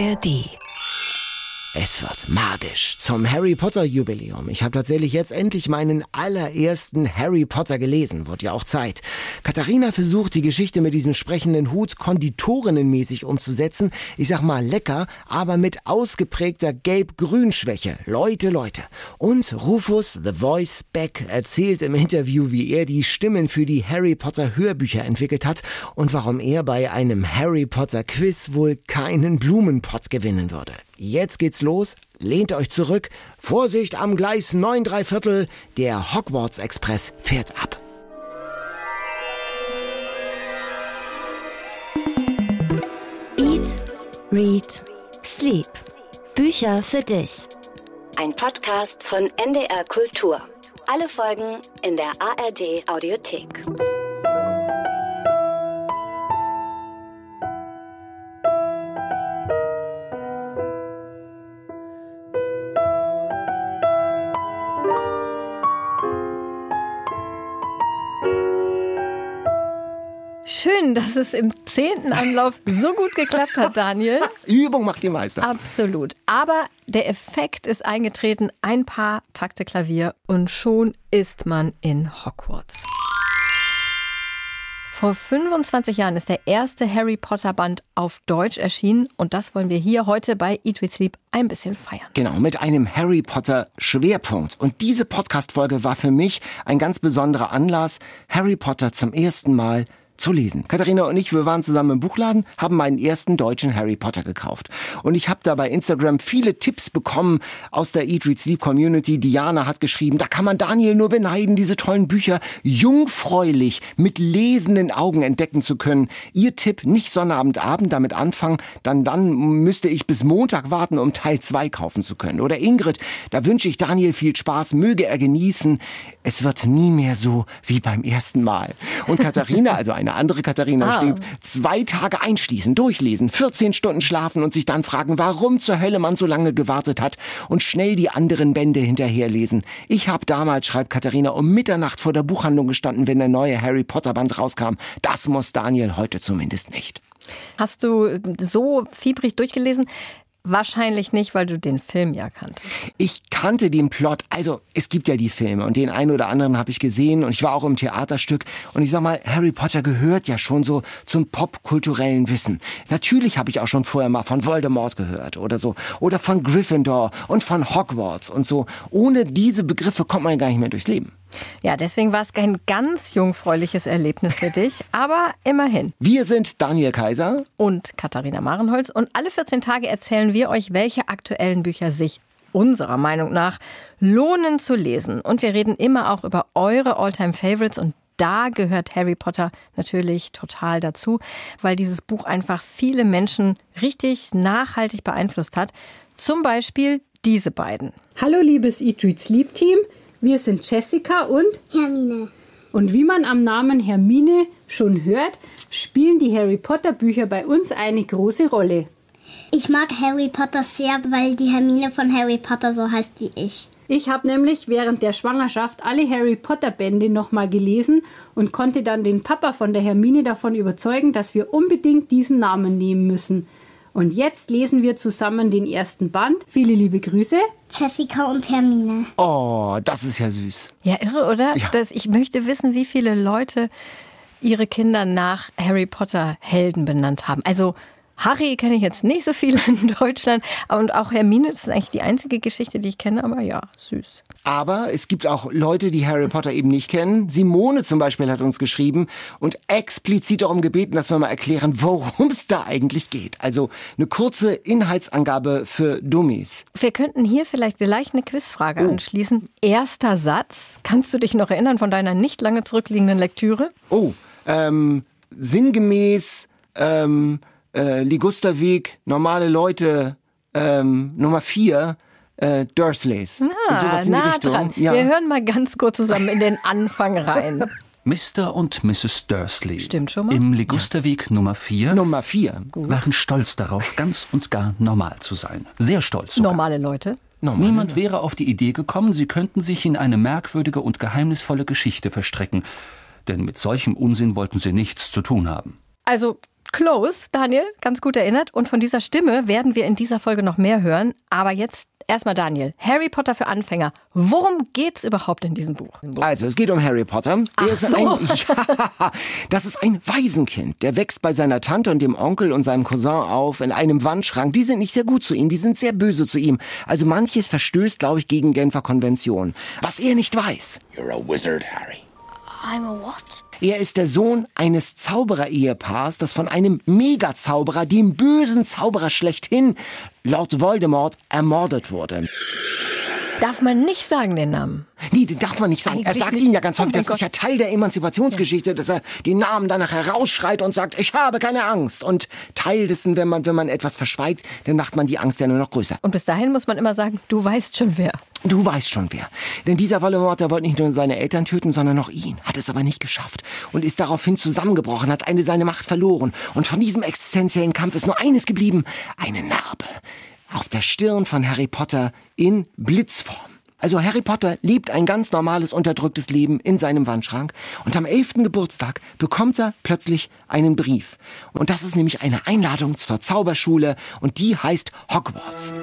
ARD es wird magisch zum Harry Potter Jubiläum. Ich habe tatsächlich jetzt endlich meinen allerersten Harry Potter gelesen. Wird ja auch Zeit. Katharina versucht die Geschichte mit diesem sprechenden Hut konditorinnenmäßig umzusetzen. Ich sag mal lecker, aber mit ausgeprägter Gelb-Grün-Schwäche. Leute, Leute. Und Rufus The Voice Beck erzählt im Interview, wie er die Stimmen für die Harry Potter Hörbücher entwickelt hat und warum er bei einem Harry Potter Quiz wohl keinen Blumenpott gewinnen würde. Jetzt geht's los. Lehnt euch zurück. Vorsicht am Gleis 9 3 Viertel. Der Hogwarts Express fährt ab. Eat, Read, Sleep. Bücher für dich. Ein Podcast von NDR Kultur. Alle Folgen in der ARD Audiothek. Schön, dass es im zehnten Anlauf so gut geklappt hat, Daniel. Übung macht die Meister. Absolut. Aber der Effekt ist eingetreten, ein paar Takte Klavier und schon ist man in Hogwarts. Vor 25 Jahren ist der erste Harry Potter Band auf Deutsch erschienen und das wollen wir hier heute bei Eat With Sleep ein bisschen feiern. Genau, mit einem Harry Potter Schwerpunkt. Und diese Podcast-Folge war für mich ein ganz besonderer Anlass, Harry Potter zum ersten Mal zu lesen. Katharina und ich, wir waren zusammen im Buchladen, haben meinen ersten deutschen Harry Potter gekauft. Und ich habe da bei Instagram viele Tipps bekommen aus der Eat, Read, Sleep Community. Diana hat geschrieben, da kann man Daniel nur beneiden, diese tollen Bücher jungfräulich mit lesenden Augen entdecken zu können. Ihr Tipp, nicht Sonnabendabend damit anfangen, dann dann müsste ich bis Montag warten, um Teil 2 kaufen zu können. Oder Ingrid, da wünsche ich Daniel viel Spaß, möge er genießen. Es wird nie mehr so wie beim ersten Mal. Und Katharina, also eine eine andere Katharina ah. schrieb, zwei Tage einschließen, durchlesen, 14 Stunden schlafen und sich dann fragen, warum zur Hölle man so lange gewartet hat und schnell die anderen Bände hinterherlesen. Ich habe damals, schreibt Katharina, um Mitternacht vor der Buchhandlung gestanden, wenn der neue Harry Potter Band rauskam. Das muss Daniel heute zumindest nicht. Hast du so fiebrig durchgelesen? Wahrscheinlich nicht, weil du den Film ja kanntest. Ich kannte den Plot. Also, es gibt ja die Filme und den einen oder anderen habe ich gesehen und ich war auch im Theaterstück. Und ich sag mal, Harry Potter gehört ja schon so zum popkulturellen Wissen. Natürlich habe ich auch schon vorher mal von Voldemort gehört oder so. Oder von Gryffindor und von Hogwarts und so. Ohne diese Begriffe kommt man gar nicht mehr durchs Leben. Ja, deswegen war es kein ganz jungfräuliches Erlebnis für dich, aber immerhin. Wir sind Daniel Kaiser und Katharina Marenholz und alle 14 Tage erzählen wir euch, welche aktuellen Bücher sich unserer Meinung nach lohnen zu lesen. Und wir reden immer auch über eure Alltime Favorites und da gehört Harry Potter natürlich total dazu, weil dieses Buch einfach viele Menschen richtig nachhaltig beeinflusst hat. Zum Beispiel diese beiden. Hallo liebes Eat, Read, Sleep Team. Wir sind Jessica und Hermine. Und wie man am Namen Hermine schon hört, spielen die Harry Potter Bücher bei uns eine große Rolle. Ich mag Harry Potter sehr, weil die Hermine von Harry Potter so heißt wie ich. Ich habe nämlich während der Schwangerschaft alle Harry Potter Bände nochmal gelesen und konnte dann den Papa von der Hermine davon überzeugen, dass wir unbedingt diesen Namen nehmen müssen. Und jetzt lesen wir zusammen den ersten Band. Viele liebe Grüße. Jessica und Hermine. Oh, das ist ja süß. Ja, irre, oder? Ja. Das, ich möchte wissen, wie viele Leute ihre Kinder nach Harry Potter Helden benannt haben. Also Harry kenne ich jetzt nicht so viel in Deutschland. Und auch Hermine, das ist eigentlich die einzige Geschichte, die ich kenne, aber ja, süß. Aber es gibt auch Leute, die Harry Potter eben nicht kennen. Simone zum Beispiel hat uns geschrieben und explizit darum gebeten, dass wir mal erklären, worum es da eigentlich geht. Also eine kurze Inhaltsangabe für Dummies. Wir könnten hier vielleicht gleich eine Quizfrage oh. anschließen. Erster Satz. Kannst du dich noch erinnern von deiner nicht lange zurückliegenden Lektüre? Oh, ähm, sinngemäß, ähm, äh, Ligusterweg, normale Leute, ähm, Nummer vier, äh, Dursleys. Ah, Sowas in die Richtung. Ja. Wir hören mal ganz kurz zusammen in den Anfang rein. Mr. und Mrs. Dursley Stimmt schon mal. im Ligusterweg ja. Nummer 4 Nummer 4 waren stolz darauf, ganz und gar normal zu sein. Sehr stolz. Sogar. Normale Leute. Normale Niemand Leute. wäre auf die Idee gekommen, sie könnten sich in eine merkwürdige und geheimnisvolle Geschichte verstrecken. Denn mit solchem Unsinn wollten sie nichts zu tun haben. Also Close, Daniel, ganz gut erinnert. Und von dieser Stimme werden wir in dieser Folge noch mehr hören. Aber jetzt erstmal Daniel. Harry Potter für Anfänger. Worum geht's überhaupt in diesem Buch? Also, es geht um Harry Potter. Ach ist so. ein, ja, das ist ein Waisenkind. Der wächst bei seiner Tante und dem Onkel und seinem Cousin auf in einem Wandschrank. Die sind nicht sehr gut zu ihm, die sind sehr böse zu ihm. Also manches verstößt, glaube ich, gegen Genfer Konvention. Was er nicht weiß. You're a wizard, Harry. I'm a what? Er ist der Sohn eines Zauberer-Ehepaars, das von einem Megazauberer, dem bösen Zauberer schlechthin, Lord Voldemort, ermordet wurde. Darf man nicht sagen den Namen? Nee, den darf man nicht sagen. Er Eigentlich sagt nicht. ihn ja ganz Oh häufig. mein Das ist ja Gott. Teil der Emanzipationsgeschichte, dass er den Namen danach herausschreit und sagt, ich habe keine Angst. Und Teil dessen, wenn man, wenn man etwas verschweigt, dann macht man die Angst ja nur noch größer. Und bis dahin muss man immer sagen, du weißt schon wer. Du weißt schon wer. Denn dieser Voldemort, der wollte nicht nur seine Eltern töten, sondern auch ihn. Hat es aber nicht geschafft. Und ist daraufhin zusammengebrochen, hat eine seine Macht verloren. Und von diesem existenziellen Kampf ist nur eines geblieben. Eine Narbe. Auf der Stirn von Harry Potter in Blitzform. Also Harry Potter lebt ein ganz normales, unterdrücktes Leben in seinem Wandschrank. Und am 11. Geburtstag bekommt er plötzlich einen Brief. Und das ist nämlich eine Einladung zur Zauberschule. Und die heißt Hogwarts.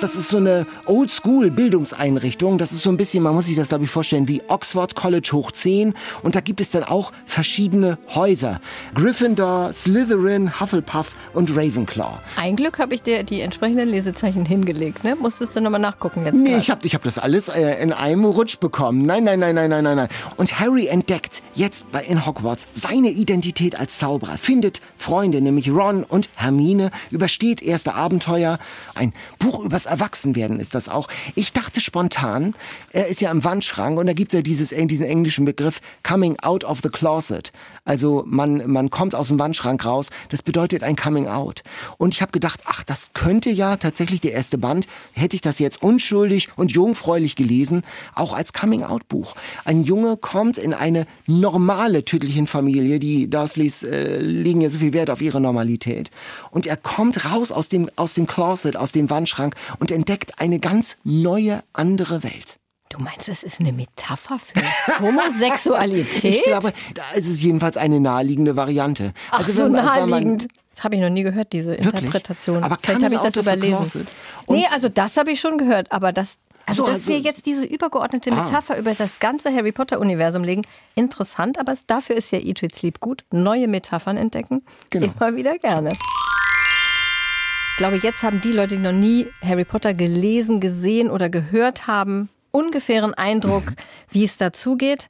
Das ist so eine Oldschool-Bildungseinrichtung. Das ist so ein bisschen, man muss sich das glaube ich vorstellen, wie Oxford College hoch 10. Und da gibt es dann auch verschiedene Häuser. Gryffindor, Slytherin, Hufflepuff und Ravenclaw. Ein Glück habe ich dir die entsprechenden Lesezeichen hingelegt, ne? Musstest du nochmal nachgucken jetzt. Nee, grad. ich habe ich hab das alles äh, in einem Rutsch bekommen. Nein, nein, nein, nein, nein, nein, nein. Und Harry entdeckt jetzt bei in Hogwarts seine Identität als Zauberer, findet Freunde, nämlich Ron und Hermine, übersteht erste Abenteuer. Ein Buch übers Erwachsenwerden ist das auch. Ich dachte spontan, er ist ja im Wandschrank und da gibt's ja dieses, äh, diesen englischen Begriff Coming out of the closet. Also man, man kommt aus dem Wandschrank raus. Das bedeutet ein Coming out. Und ich habe gedacht, ach, das könnte ja tatsächlich der erste Band, hätte ich das jetzt unschuldig und jungfräulich gelesen, auch als Coming-out-Buch. Ein Junge kommt in eine normale Tüttelchen-Familie, die Dursleys äh, legen ja so viel Wert auf ihre Normalität. Und er kommt raus aus dem, aus dem Closet, aus dem Wandschrank und entdeckt eine ganz neue, andere Welt. Du meinst, es ist eine Metapher für Homosexualität? Ich glaube, da ist es jedenfalls eine naheliegende Variante. Ach, Also so naheliegend. Das habe ich noch nie gehört, diese Wirklich? Interpretation. Aber Vielleicht habe ich das überlesen. Nee, also das habe ich schon gehört, aber das. Also, So, dass wir also- jetzt diese übergeordnete Ah. Metapher über das ganze Harry Potter-Universum legen, interessant, aber dafür ist ja Eat, Sleep gut. Neue Metaphern entdecken, Genau. immer wieder gerne. Ich glaube, jetzt haben die Leute, die noch nie Harry Potter gelesen, gesehen oder gehört haben, ungefähren Eindruck, wie es dazugeht.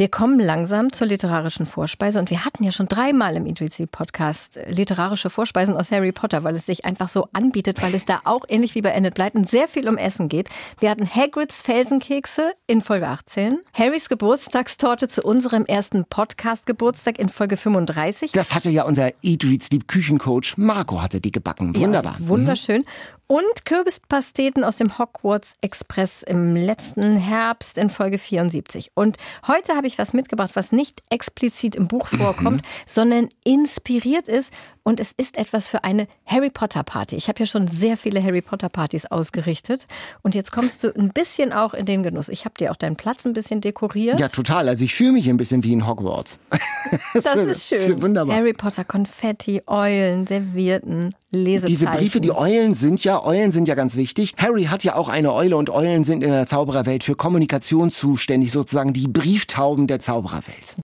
Wir kommen langsam zur literarischen Vorspeise und wir hatten ja schon dreimal im Intuitiv Podcast äh, literarische Vorspeisen aus Harry Potter, weil es sich einfach so anbietet, weil es da auch ähnlich wie bei Enid Blyton sehr viel um Essen geht. Wir hatten Hagrids Felsenkekse in Folge 18, Harrys Geburtstagstorte zu unserem ersten Podcast Geburtstag in Folge 35. Das hatte ja unser Eat, Read, Sleep Küchencoach Marco hatte die gebacken. Wunderbar. Ja, wunderschön. Und Kürbispasteten aus dem Hogwarts Express im letzten Herbst in Folge 74. Und heute habe ich was mitgebracht, was nicht explizit im Buch vorkommt, sondern inspiriert ist. Und es ist etwas für eine Harry Potter Party. Ich habe ja schon sehr viele Harry Potter Partys ausgerichtet. Und jetzt kommst du ein bisschen auch in den Genuss. Ich habe dir auch deinen Platz ein bisschen dekoriert. Ja, total. Also ich fühle mich ein bisschen wie in Hogwarts. das ist schön. Wunderbar. Harry Potter, Konfetti, Eulen, Servierten, Lesezeichen. Diese Briefe, die Eulen sind ja, Eulen sind ja ganz wichtig. Harry hat ja auch eine Eule und Eulen sind in der Zaubererwelt für Kommunikation zuständig, sozusagen die Brieftauben der Zaubererwelt.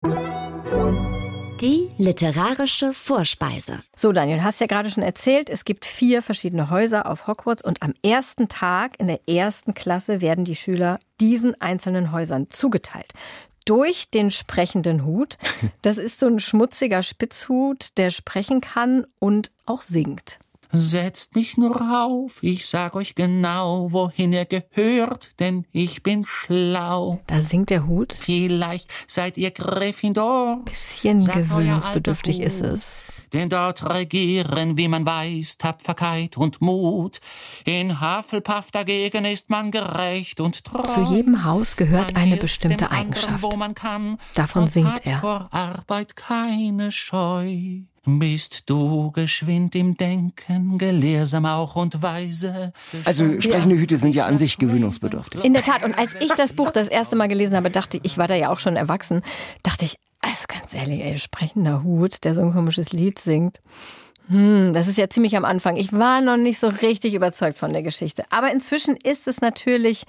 Die literarische Vorspeise. So, Daniel, hast ja gerade schon erzählt, es gibt vier verschiedene Häuser auf Hogwarts und am ersten Tag in der ersten Klasse werden die Schüler diesen einzelnen Häusern zugeteilt. Durch den sprechenden Hut. Das ist so ein schmutziger Spitzhut, der sprechen kann und auch singt. Setzt mich nur auf, ich sag euch genau, wohin ihr gehört, denn ich bin schlau. Da singt der Hut. Vielleicht seid ihr Gryffindor. Bisschen sagt gewöhnungsbedürftig ist es. Denn dort regieren, wie man weiß, Tapferkeit und Mut. In Hufflepuff dagegen ist man gerecht und treu. Zu jedem Haus gehört Man eine bestimmte anderen, Eigenschaft. Wo man kann, Davon und singt hat er. vor Arbeit keine Scheu. Bist du geschwind im Denken, gelehrsam auch und weise. Also sprechende Hüte sind ja an sich gewöhnungsbedürftig. In der Tat. Und als ich das Buch das erste Mal gelesen habe, dachte ich, ich war da ja auch schon erwachsen, dachte ich, also ganz ehrlich, ey, sprechender Hut, der so ein komisches Lied singt. Hm, das ist ja ziemlich am Anfang. Ich war noch nicht so richtig überzeugt von der Geschichte. Aber inzwischen ist es natürlich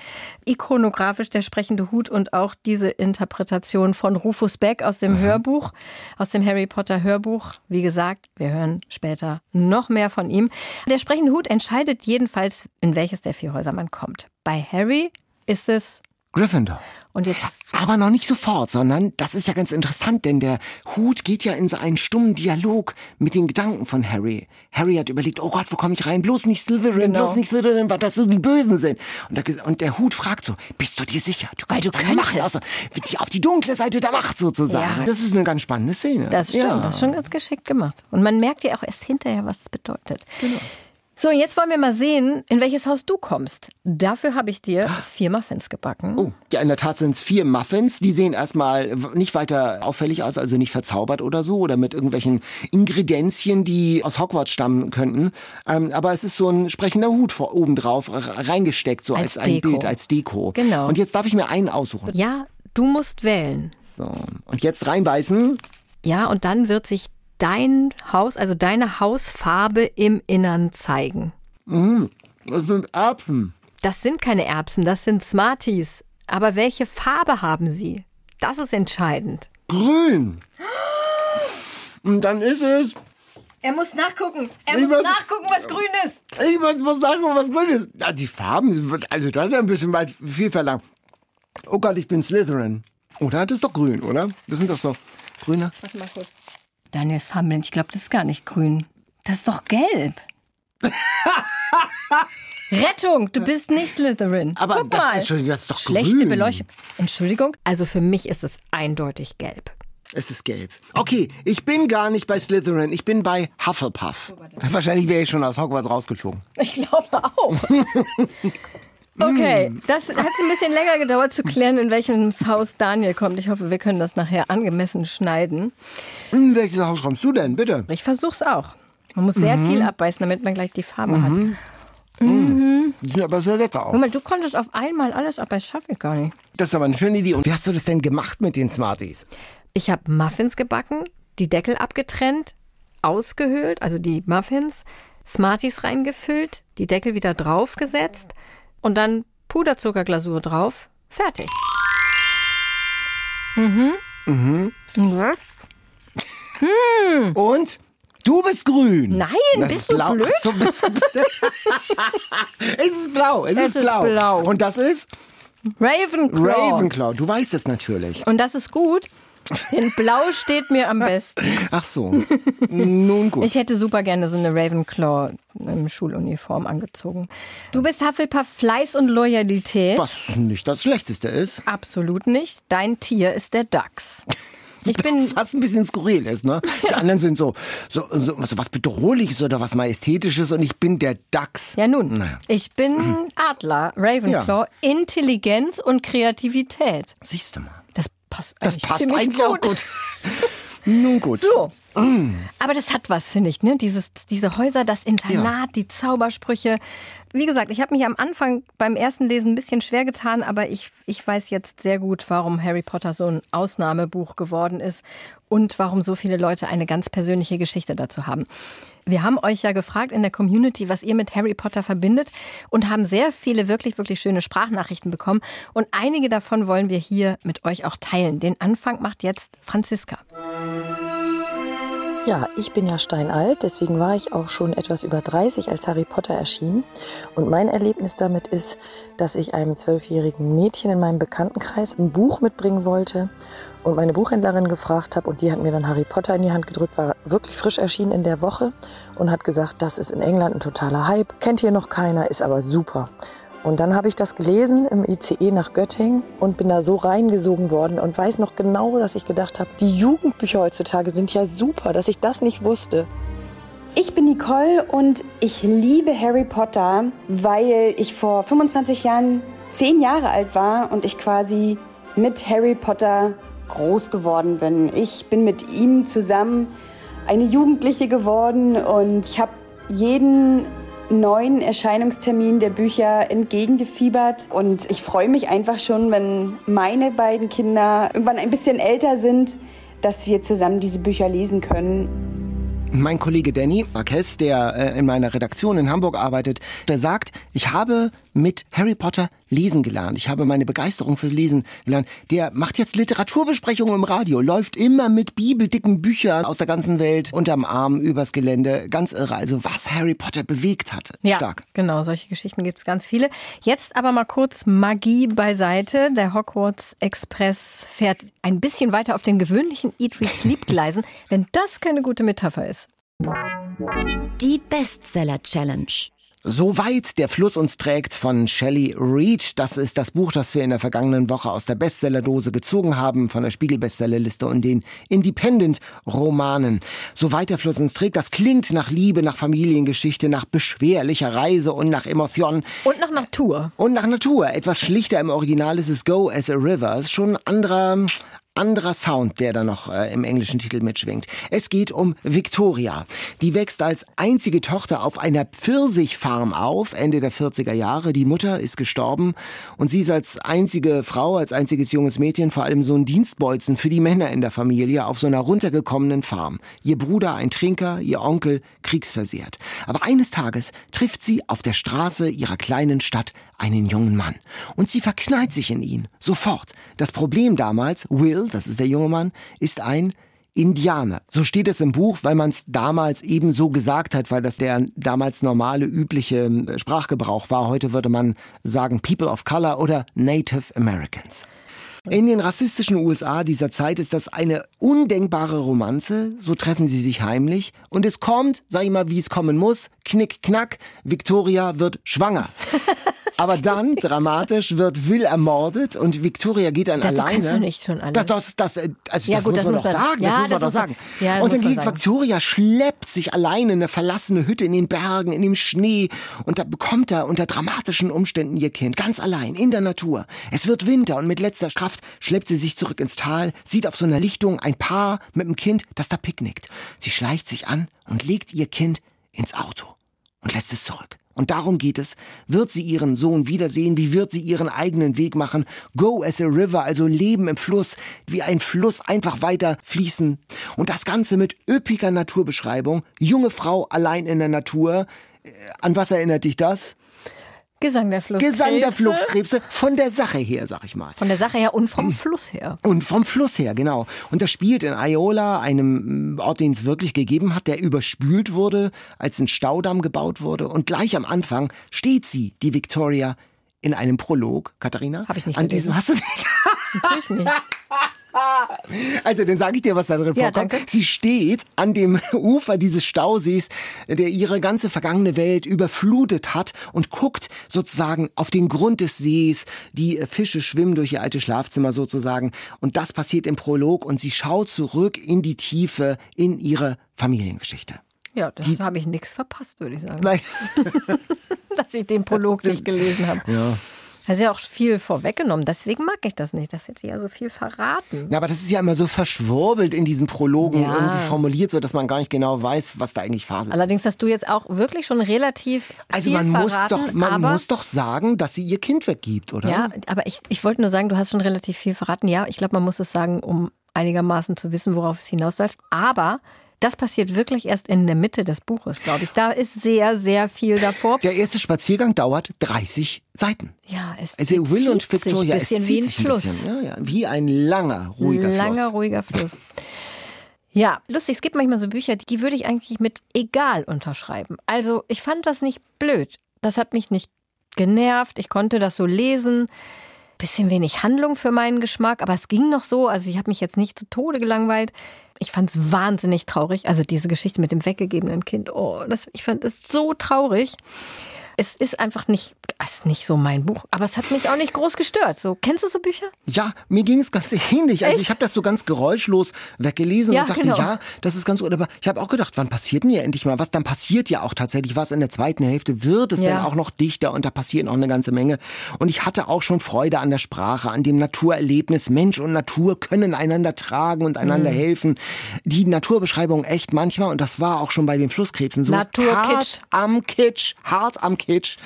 ikonografisch der sprechende Hut und auch diese Interpretation von Rufus Beck aus dem Hörbuch, aus dem Harry Potter Hörbuch. Wie gesagt, wir hören später noch mehr von ihm. Der sprechende Hut entscheidet jedenfalls, in welches der vier Häuser man kommt. Bei Harry ist es Gryffindor. und jetzt Aber noch nicht sofort, sondern das ist ja ganz interessant, denn der Hut geht ja in so einen stummen Dialog mit den Gedanken von Harry. Harry hat überlegt, oh Gott, wo komme ich rein? Bloß nicht Slytherin, Genau. bloß nicht Slytherin, weil das so die Bösen sind. Und der, und der Hut fragt so, bist du dir sicher? Du Weil kannst du deine Macht die, auf die dunkle Seite der Macht sozusagen. Ja. Das ist eine ganz spannende Szene. Das stimmt, Ja. das ist schon ganz geschickt gemacht. Und man merkt ja auch erst hinterher, was es bedeutet. So, und jetzt wollen wir mal sehen, in welches Haus du kommst. Dafür habe ich dir vier Muffins gebacken. Oh, ja, in der Tat sind es vier Muffins. Die sehen erstmal nicht weiter auffällig aus, also nicht verzaubert oder so oder mit irgendwelchen Ingredienzien, die aus Hogwarts stammen könnten. Ähm, aber es ist so ein sprechender Hut vor oben drauf r- reingesteckt, so als, Als ein. Bild, als Deko. Genau. Und jetzt darf ich mir einen aussuchen. Ja, du musst wählen. So. Und jetzt reinbeißen. Ja, und dann wird sich dein Haus, also deine Hausfarbe im Innern zeigen. Das sind Erbsen. Das sind keine Erbsen, das sind Smarties. Aber welche Farbe haben sie? Das ist entscheidend. Grün. Und dann ist es. Er muss nachgucken. Er Ich muss- nachgucken, was grün ist. Ich muss, muss nachgucken, was grün ist. Ah, die Farben, also das ist ja ein bisschen weit viel verlangt. Oh Gott, ich bin Slytherin. Oder? Das ist doch grün, oder? Das sind doch so grüne. Warte mal kurz. Fummeln. Ich glaube, das ist gar nicht grün. Das ist doch gelb. Rettung, du bist nicht Slytherin. Aber Guck das- mal. Entschuldigung, das ist doch Schlechte grün. Beleuchtung. Entschuldigung, also für mich ist es eindeutig gelb. Es ist gelb. Okay, ich bin gar nicht bei Slytherin, ich bin bei Hufflepuff. Wahrscheinlich wäre ich schon aus Hogwarts rausgeflogen. Ich glaube auch. Okay, das hat ein bisschen länger gedauert zu klären, in welchem Haus Daniel kommt. Ich hoffe, wir können das nachher angemessen schneiden. In welches Haus kommst du denn, bitte? Ich versuch's auch. Man muss sehr viel abbeißen, damit man gleich die Farbe hat. Die sind aber sehr lecker Guck auch. mal, du konntest auf einmal alles ab, das schaffe ich gar nicht. Das ist aber eine schöne Idee. Und wie hast du das denn gemacht mit den Smarties? Ich habe Muffins gebacken, die Deckel abgetrennt, ausgehöhlt, also die Muffins, Smarties reingefüllt, die Deckel wieder draufgesetzt und dann Puderzuckerglasur drauf. Fertig. Und du bist grün. Nein, Das bist ist du blau. blöd? Ach so, bist du blöd. es ist blau. Es, Es ist, ist blau. blau. Und das ist Ravenclaw. Ravenclaw. Du weißt es natürlich. Und das ist gut, denn Blau steht mir am besten. Ach so. Nun gut. Ich hätte super gerne so eine Ravenclaw im Schuluniform angezogen. Du bist Hufflepuff Fleiß und Loyalität. Was nicht das Schlechteste ist. Absolut nicht. Dein Tier ist der Dachs. Ich bin was ein bisschen skurril ist, ne? Die anderen sind so, so, so, so was Bedrohliches oder was Majestätisches und ich bin der Dachs. Ja, nun, Naja. ich bin Adler, Ravenclaw, Intelligenz und Kreativität. Siehst du mal. Das passt Das passt eigentlich auch gut. Nun gut. So. Aber das hat was, finde ich, ne? Dieses, diese Häuser, das Internat, die Zaubersprüche. Wie gesagt, ich habe mich am Anfang beim ersten Lesen ein bisschen schwer getan, aber ich, ich weiß jetzt sehr gut, warum Harry Potter so ein Ausnahmebuch geworden ist und warum so viele Leute eine ganz persönliche Geschichte dazu haben. Wir haben euch ja gefragt in der Community, was ihr mit Harry Potter verbindet und haben sehr viele wirklich, wirklich schöne Sprachnachrichten bekommen. Und einige davon wollen wir hier mit euch auch teilen. Den Anfang macht jetzt Franziska. Ja, ich bin ja steinalt, deswegen war ich auch schon etwas über 30, als Harry Potter erschien. Und mein Erlebnis damit ist, dass ich einem zwölfjährigen Mädchen in meinem Bekanntenkreis ein Buch mitbringen wollte und meine Buchhändlerin gefragt habe und die hat mir dann Harry Potter in die Hand gedrückt, war wirklich frisch erschienen in der Woche und hat gesagt, das ist in England ein totaler Hype, kennt hier noch keiner, ist aber super. Und dann habe ich das gelesen im ICE nach Göttingen und bin da so reingesogen worden und weiß noch genau, dass ich gedacht habe, die Jugendbücher heutzutage sind ja super, dass ich das nicht wusste. Ich bin Nicole und ich liebe Harry Potter, weil ich vor 25 Jahren zehn Jahre alt war und ich quasi mit Harry Potter groß geworden bin. Ich bin mit ihm zusammen eine Jugendliche geworden und ich habe jeden neuen Erscheinungstermin der Bücher entgegengefiebert und ich freue mich einfach schon, wenn meine beiden Kinder irgendwann ein bisschen älter sind, dass wir zusammen diese Bücher lesen können. Mein Kollege Danny Marquez, der äh, in meiner Redaktion in Hamburg arbeitet, der sagt, ich habe mit Harry Potter lesen gelernt. Ich habe meine Begeisterung für Lesen gelernt. Der macht jetzt Literaturbesprechungen im Radio, läuft immer mit bibeldicken Büchern aus der ganzen Welt unterm Arm übers Gelände. Ganz irre. Also was Harry Potter bewegt hat. Ja, Stark. genau. Solche Geschichten gibt es ganz viele. Jetzt aber mal kurz Magie beiseite. Der Hogwarts Express fährt ein bisschen weiter auf den gewöhnlichen Eat, Read, Sleep Gleisen, wenn das keine gute Metapher ist. Die Bestseller Challenge. Soweit der Fluss uns trägt von Shelley Reed. Das ist das Buch, das wir in der vergangenen Woche aus der Bestsellerdose gezogen haben, von der Spiegel-Bestsellerliste und den Independent-Romanen. Soweit der Fluss uns trägt, das klingt nach Liebe, nach Familiengeschichte, nach beschwerlicher Reise und nach Emotionen. Und nach Natur. Und nach Natur. Etwas schlichter im Original ist es Go as a River. Ist schon ein anderer, anderer Sound, der da noch äh, im englischen Titel mitschwingt. Es geht um Victoria. Die wächst als einzige Tochter auf einer Pfirsichfarm auf, Ende der 40er Jahre. Die Mutter ist gestorben und sie ist als einzige Frau, als einziges junges Mädchen vor allem so ein Dienstbolzen für die Männer in der Familie auf so einer runtergekommenen Farm. Ihr Bruder ein Trinker, ihr Onkel kriegsversehrt. Aber eines Tages trifft sie auf der Straße ihrer kleinen Stadt einen jungen Mann. Und sie verknallt sich in ihn. Sofort. Das Problem damals, Will, das ist der junge Mann, ist ein Indianer. So steht es im Buch, weil man es damals eben so gesagt hat, weil das der damals normale, übliche äh, Sprachgebrauch war. Heute würde man sagen People of Color oder Native Americans. In den rassistischen USA dieser Zeit ist das eine undenkbare Romanze. So treffen sie sich heimlich. Und es kommt, sag ich mal, wie es kommen muss. Knick, knack. Victoria wird schwanger. Aber dann, dramatisch, wird Will ermordet und Victoria geht dann Das alleine. kannst du nicht schon alles. Das, das, das, äh, also Ja, das gut, muss das man muss doch man- sagen. ja, das muss man das doch sagen. ja, das und dann geht. Victoria, schleppt sich alleine in eine verlassene Hütte in den Bergen, in dem Schnee. Und da bekommt er unter dramatischen Umständen ihr Kind. Ganz allein, in der Natur. Es wird Winter und mit letzter Kraft schleppt sie sich zurück ins Tal, sieht auf so einer Lichtung ein Paar mit dem Kind, das da picknickt. Sie schleicht sich an und legt ihr Kind ins Auto und lässt es zurück. Und darum geht es. Wird sie ihren Sohn wiedersehen? Wie wird sie ihren eigenen Weg machen? Go as a river, also leben im Fluss, wie ein Fluss einfach weiter fließen. Und das Ganze mit üppiger Naturbeschreibung. Junge Frau allein in der Natur. Äh, An was erinnert dich das? Gesang der Flusskrebse. Gesang der Flusskrebse. Von der Sache her, sag ich mal. Von der Sache her und vom Fluss her. Und vom Fluss her, genau. Und das spielt in Iola, einem Ort, den es wirklich gegeben hat, der überspült wurde, als ein Staudamm gebaut wurde. Und gleich am Anfang steht sie, die Victoria, in einem Prolog. Katharina? Hab ich nicht An gelesen. diesem hast du nicht. Natürlich nicht. Also, dann sage ich dir, was da drin Ja, vorkommt. danke. Sie steht an dem Ufer dieses Stausees, der ihre ganze vergangene Welt überflutet hat und guckt sozusagen auf den Grund des Sees. Die Fische schwimmen durch ihr altes Schlafzimmer sozusagen. Und das passiert im Prolog und sie schaut zurück in die Tiefe, in ihre Familiengeschichte. Ja, das habe ich nichts verpasst, würde ich sagen. Nein. Dass ich den Prolog nicht gelesen habe. Ja. Das ist ja auch viel vorweggenommen. Deswegen mag ich das nicht. Das hätte ja so viel verraten. Ja, aber das ist ja immer so verschwurbelt in diesen Prologen Ja. irgendwie formuliert, so dass man gar nicht genau weiß, was da eigentlich Phase ist. Allerdings hast du jetzt auch wirklich schon relativ Also man muss verraten, doch, man muss doch sagen, dass sie ihr Kind weggibt, oder? Ja, aber ich, ich wollte nur sagen, du hast schon relativ viel verraten. Ja, ich glaube, man muss es sagen, um einigermaßen zu wissen, worauf es hinausläuft. Aber das passiert wirklich erst in der Mitte des Buches, glaube ich. Da ist sehr, sehr viel davor. Der erste Spaziergang dauert 30 Seiten. Ja, es Also Will und Victoria, ein es zieht wie ein sich ein Fluss. bisschen. Ja, ja, wie ein langer, ruhiger Langer, Fluss. ruhiger Fluss. Ja, lustig, es gibt manchmal so Bücher, die würde ich eigentlich mit egal unterschreiben. Also ich fand das nicht blöd. Das hat mich nicht genervt. Ich konnte das so lesen. Bisschen wenig Handlung für meinen Geschmack, aber es ging noch so. Also ich habe mich jetzt nicht zu Tode gelangweilt. Ich fand es wahnsinnig traurig. Also diese Geschichte mit dem weggegebenen Kind. Oh, das, ich fand es so traurig. Es ist einfach nicht, es ist nicht so mein Buch. Aber es hat mich auch nicht groß gestört. So, kennst du so Bücher? Ja, mir ging es ganz ähnlich. Also Echt? ich habe das so ganz geräuschlos weggelesen Ja, und dachte, genau. ja, das ist ganz gut. Aber ich habe auch gedacht, wann passiert denn hier endlich mal was? Dann passiert ja auch tatsächlich was. In der zweiten Hälfte wird es Ja. dann auch noch dichter und da passiert noch eine ganze Menge. Und ich hatte auch schon Freude an der Sprache, an dem Naturerlebnis. Mensch und Natur können einander tragen und einander Mhm. helfen. Die Naturbeschreibung echt manchmal, und das war auch schon bei den Flusskrebsen so, Naturkitsch. hart am Kitsch, hart am Kitsch.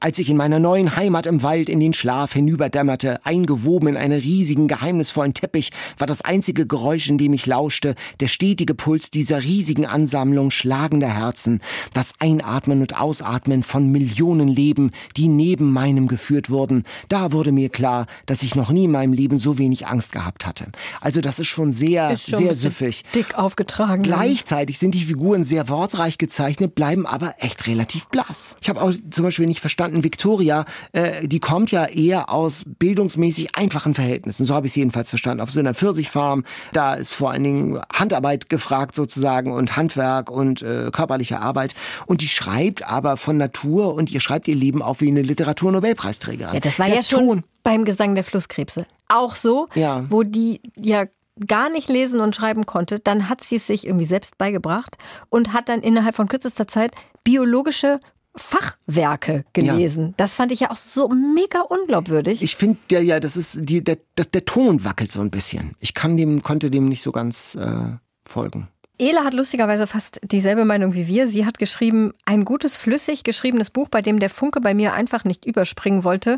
Als ich in meiner neuen Heimat im Wald in den Schlaf hinüberdämmerte, eingewoben in einen riesigen, geheimnisvollen Teppich, war das einzige Geräusch, in dem ich lauschte, der stetige Puls dieser riesigen Ansammlung schlagender Herzen, das Einatmen und Ausatmen von Millionen Leben, die neben meinem geführt wurden. Da wurde mir klar, dass ich noch nie in meinem Leben so wenig Angst gehabt hatte. Also das ist schon sehr, Ist schon sehr süffig. Dick aufgetragen. Gleichzeitig sind die Figuren sehr wortreich gezeichnet, bleiben aber echt relativ blass. Ich habe auch zum Beispiel nicht verstanden, Victoria, äh, die kommt ja eher aus bildungsmäßig einfachen Verhältnissen. So habe ich es jedenfalls verstanden. Auf so einer Pfirsichfarm, da ist vor allen Dingen Handarbeit gefragt sozusagen und Handwerk und äh, körperliche Arbeit. Und die schreibt aber von Natur und ihr schreibt ihr Leben auch wie eine Literaturnobelpreisträgerin. Ja, das war Der ja schon Ton, beim Gesang der Flusskrebse. Auch so, Ja. wo die ja gar nicht lesen und schreiben konnte, dann hat sie es sich irgendwie selbst beigebracht und hat dann innerhalb von kürzester Zeit biologische Fachwerke gelesen. Das fand ich ja auch so mega unglaubwürdig. Ich finde ja, ja, das ist die, der, das, der Ton wackelt so ein bisschen. Ich kann dem, konnte dem nicht so ganz äh, folgen. Ela hat lustigerweise fast dieselbe Meinung wie wir. Sie hat geschrieben, ein gutes, flüssig geschriebenes Buch, bei dem der Funke bei mir einfach nicht überspringen wollte.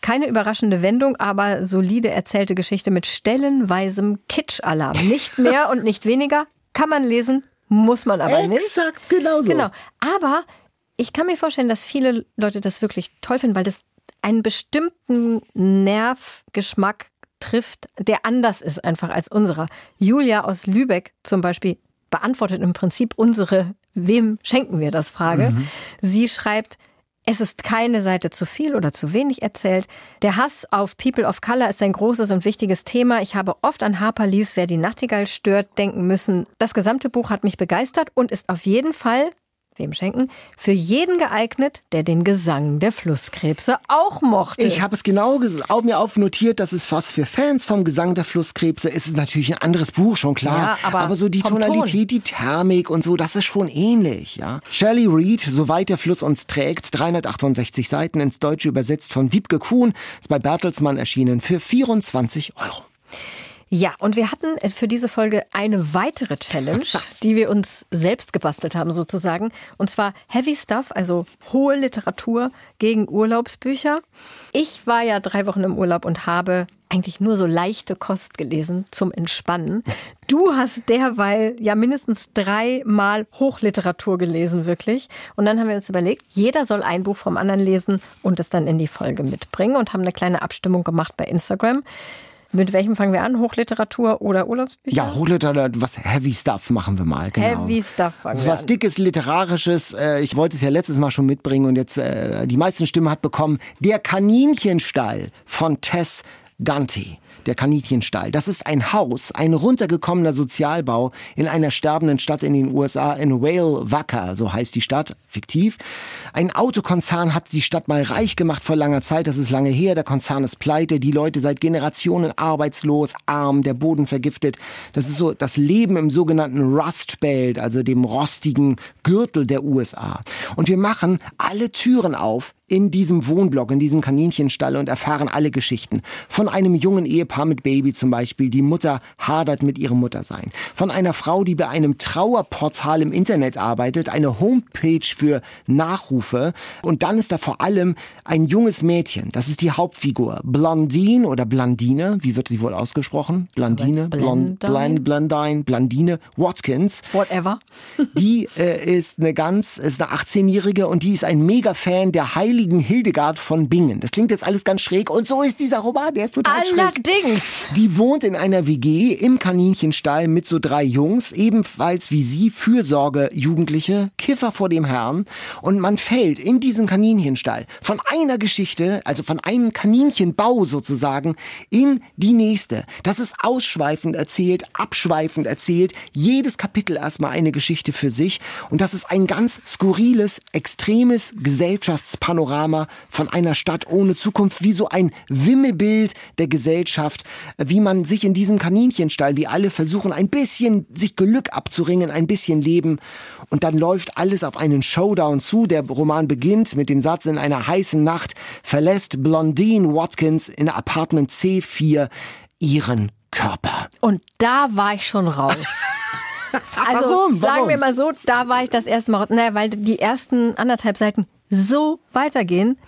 Keine überraschende Wendung, aber solide erzählte Geschichte mit stellenweisem Kitsch-Alarm. Nicht mehr und nicht weniger. Kann man lesen, muss man aber nicht. Exakt, genau so. Genau. Aber ich kann mir vorstellen, dass viele Leute das wirklich toll finden, weil das einen bestimmten Nervgeschmack trifft, der anders ist einfach als unserer. Julia aus Lübeck zum Beispiel beantwortet im Prinzip unsere Wem schenken wir das Frage. Sie schreibt, es ist keine Seite zu viel oder zu wenig erzählt. Der Hass auf People of Color ist ein großes und wichtiges Thema. Ich habe oft an Harper Lees Wer die Nachtigall stört denken müssen. Das gesamte Buch hat mich begeistert und ist auf jeden Fall, wem schenken, für jeden geeignet, der den Gesang der Flusskrebse auch mochte. Ich habe es genau mir aufnotiert, dass es fast für Fans vom Gesang der Flusskrebse ist. Es natürlich ein anderes Buch, schon klar. Ja, aber so die Tonalität, die Thermik und so, das ist schon ähnlich, ja. Shelley Reed, Soweit der Fluss uns trägt, 368 Seiten ins Deutsche übersetzt von Wiebke Kuhn, ist bei Bertelsmann erschienen für 24 Euro. Ja, und wir hatten für diese Folge eine weitere Challenge, die wir uns selbst gebastelt haben sozusagen. Und zwar Heavy Stuff, also hohe Literatur gegen Urlaubsbücher. Ich war ja drei Wochen im Urlaub und habe eigentlich nur so leichte Kost gelesen zum Entspannen. Du hast derweil ja mindestens dreimal Hochliteratur gelesen, wirklich. Und dann haben wir uns überlegt, jeder soll ein Buch vom anderen lesen und es dann in die Folge mitbringen und haben eine kleine Abstimmung gemacht bei Instagram. Mit welchem fangen wir an? Hochliteratur oder Urlaubsbücher? Ja, Hochliteratur, was Heavy Stuff machen wir mal, genau. Heavy Stuff fangen Also wir was an. dickes, literarisches. Äh, ich wollte es ja letztes Mal schon mitbringen und jetzt äh, die meisten Stimmen hat bekommen. Der Kaninchenstall von Tess Ganti. Der Kaninchenstall. Das ist ein Haus, ein runtergekommener Sozialbau in einer sterbenden Stadt in den USA, in Whale Wacker, so heißt die Stadt, fiktiv. Ein Autokonzern hat die Stadt mal reich gemacht vor langer Zeit, das ist lange her. Der Konzern ist pleite, die Leute seit Generationen arbeitslos, arm, der Boden vergiftet. Das ist so das Leben im sogenannten Rust Belt, also dem rostigen Gürtel der USA. Und wir machen alle Türen auf in diesem Wohnblock, in diesem Kaninchenstall und erfahren alle Geschichten. Von einem jungen Ehepaar mit Baby zum Beispiel. Die Mutter hadert mit ihrem Muttersein. Von einer Frau, die bei einem Trauerportal im Internet arbeitet, eine Homepage für Nachrufe. Und dann ist da vor allem ein junges Mädchen. Das ist die Hauptfigur. Blondine oder Blandine. Wie wird die wohl ausgesprochen? Blandine? Blond, Blondine? Blond, Blondine, Blandine Watkins. Whatever. Die äh, ist eine ganz, ist eine 18-Jährige und die ist ein Mega-Fan der heiligen Hildegard von Bingen. Das klingt jetzt alles ganz schräg und so ist dieser Roman, der ist total schräg. Allerdings. Die wohnt in einer WG im Kaninchenstall mit so drei Jungs, ebenfalls wie sie Fürsorge Jugendliche, Kiffer vor dem Herrn. Und man fällt in diesem Kaninchenstall von einer Geschichte, also von einem Kaninchenbau sozusagen, in die nächste. Das ist ausschweifend erzählt, abschweifend erzählt. Jedes Kapitel erstmal eine Geschichte für sich. Und das ist ein ganz skurriles, extremes Gesellschaftspanorama von einer Stadt ohne Zukunft, wie so ein Wimmelbild der Gesellschaft, wie man sich in diesem Kaninchenstall, wie alle versuchen, ein bisschen sich Glück abzuringen, ein bisschen Leben. Und dann läuft alles auf einen Showdown zu. Der Roman beginnt mit dem Satz, in einer heißen Nacht verlässt Blondine Watkins in Apartment C4 ihren Körper. Und da war ich schon raus. Also Warum? sagen Warum? wir mal so, da war ich das erste Mal. Naja, weil die ersten anderthalb Seiten so weitergehen.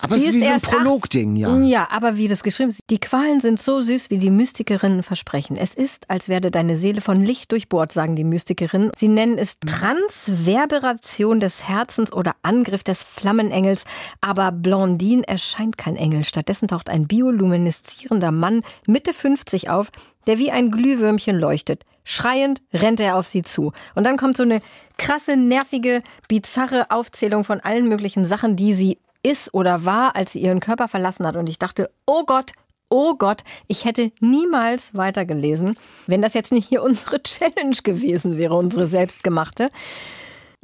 Aber es ist wie so ein Prolog-Ding, ja. Ja, aber wie das geschrieben ist. Die Qualen sind so süß, wie die Mystikerinnen versprechen. Es ist, als werde deine Seele von Licht durchbohrt, sagen die Mystikerinnen. Sie nennen es Transverberation des Herzens oder Angriff des Flammenengels. Aber Blondine erscheint kein Engel. Stattdessen taucht ein biolumineszierender Mann Mitte 50 auf, der wie ein Glühwürmchen leuchtet. Schreiend rennt er auf sie zu. Und dann kommt so eine krasse, nervige, bizarre Aufzählung von allen möglichen Sachen, die sie ist oder war, als sie ihren Körper verlassen hat. Und ich dachte, oh Gott, oh Gott, ich hätte niemals weitergelesen, wenn das jetzt nicht hier unsere Challenge gewesen wäre, unsere selbstgemachte.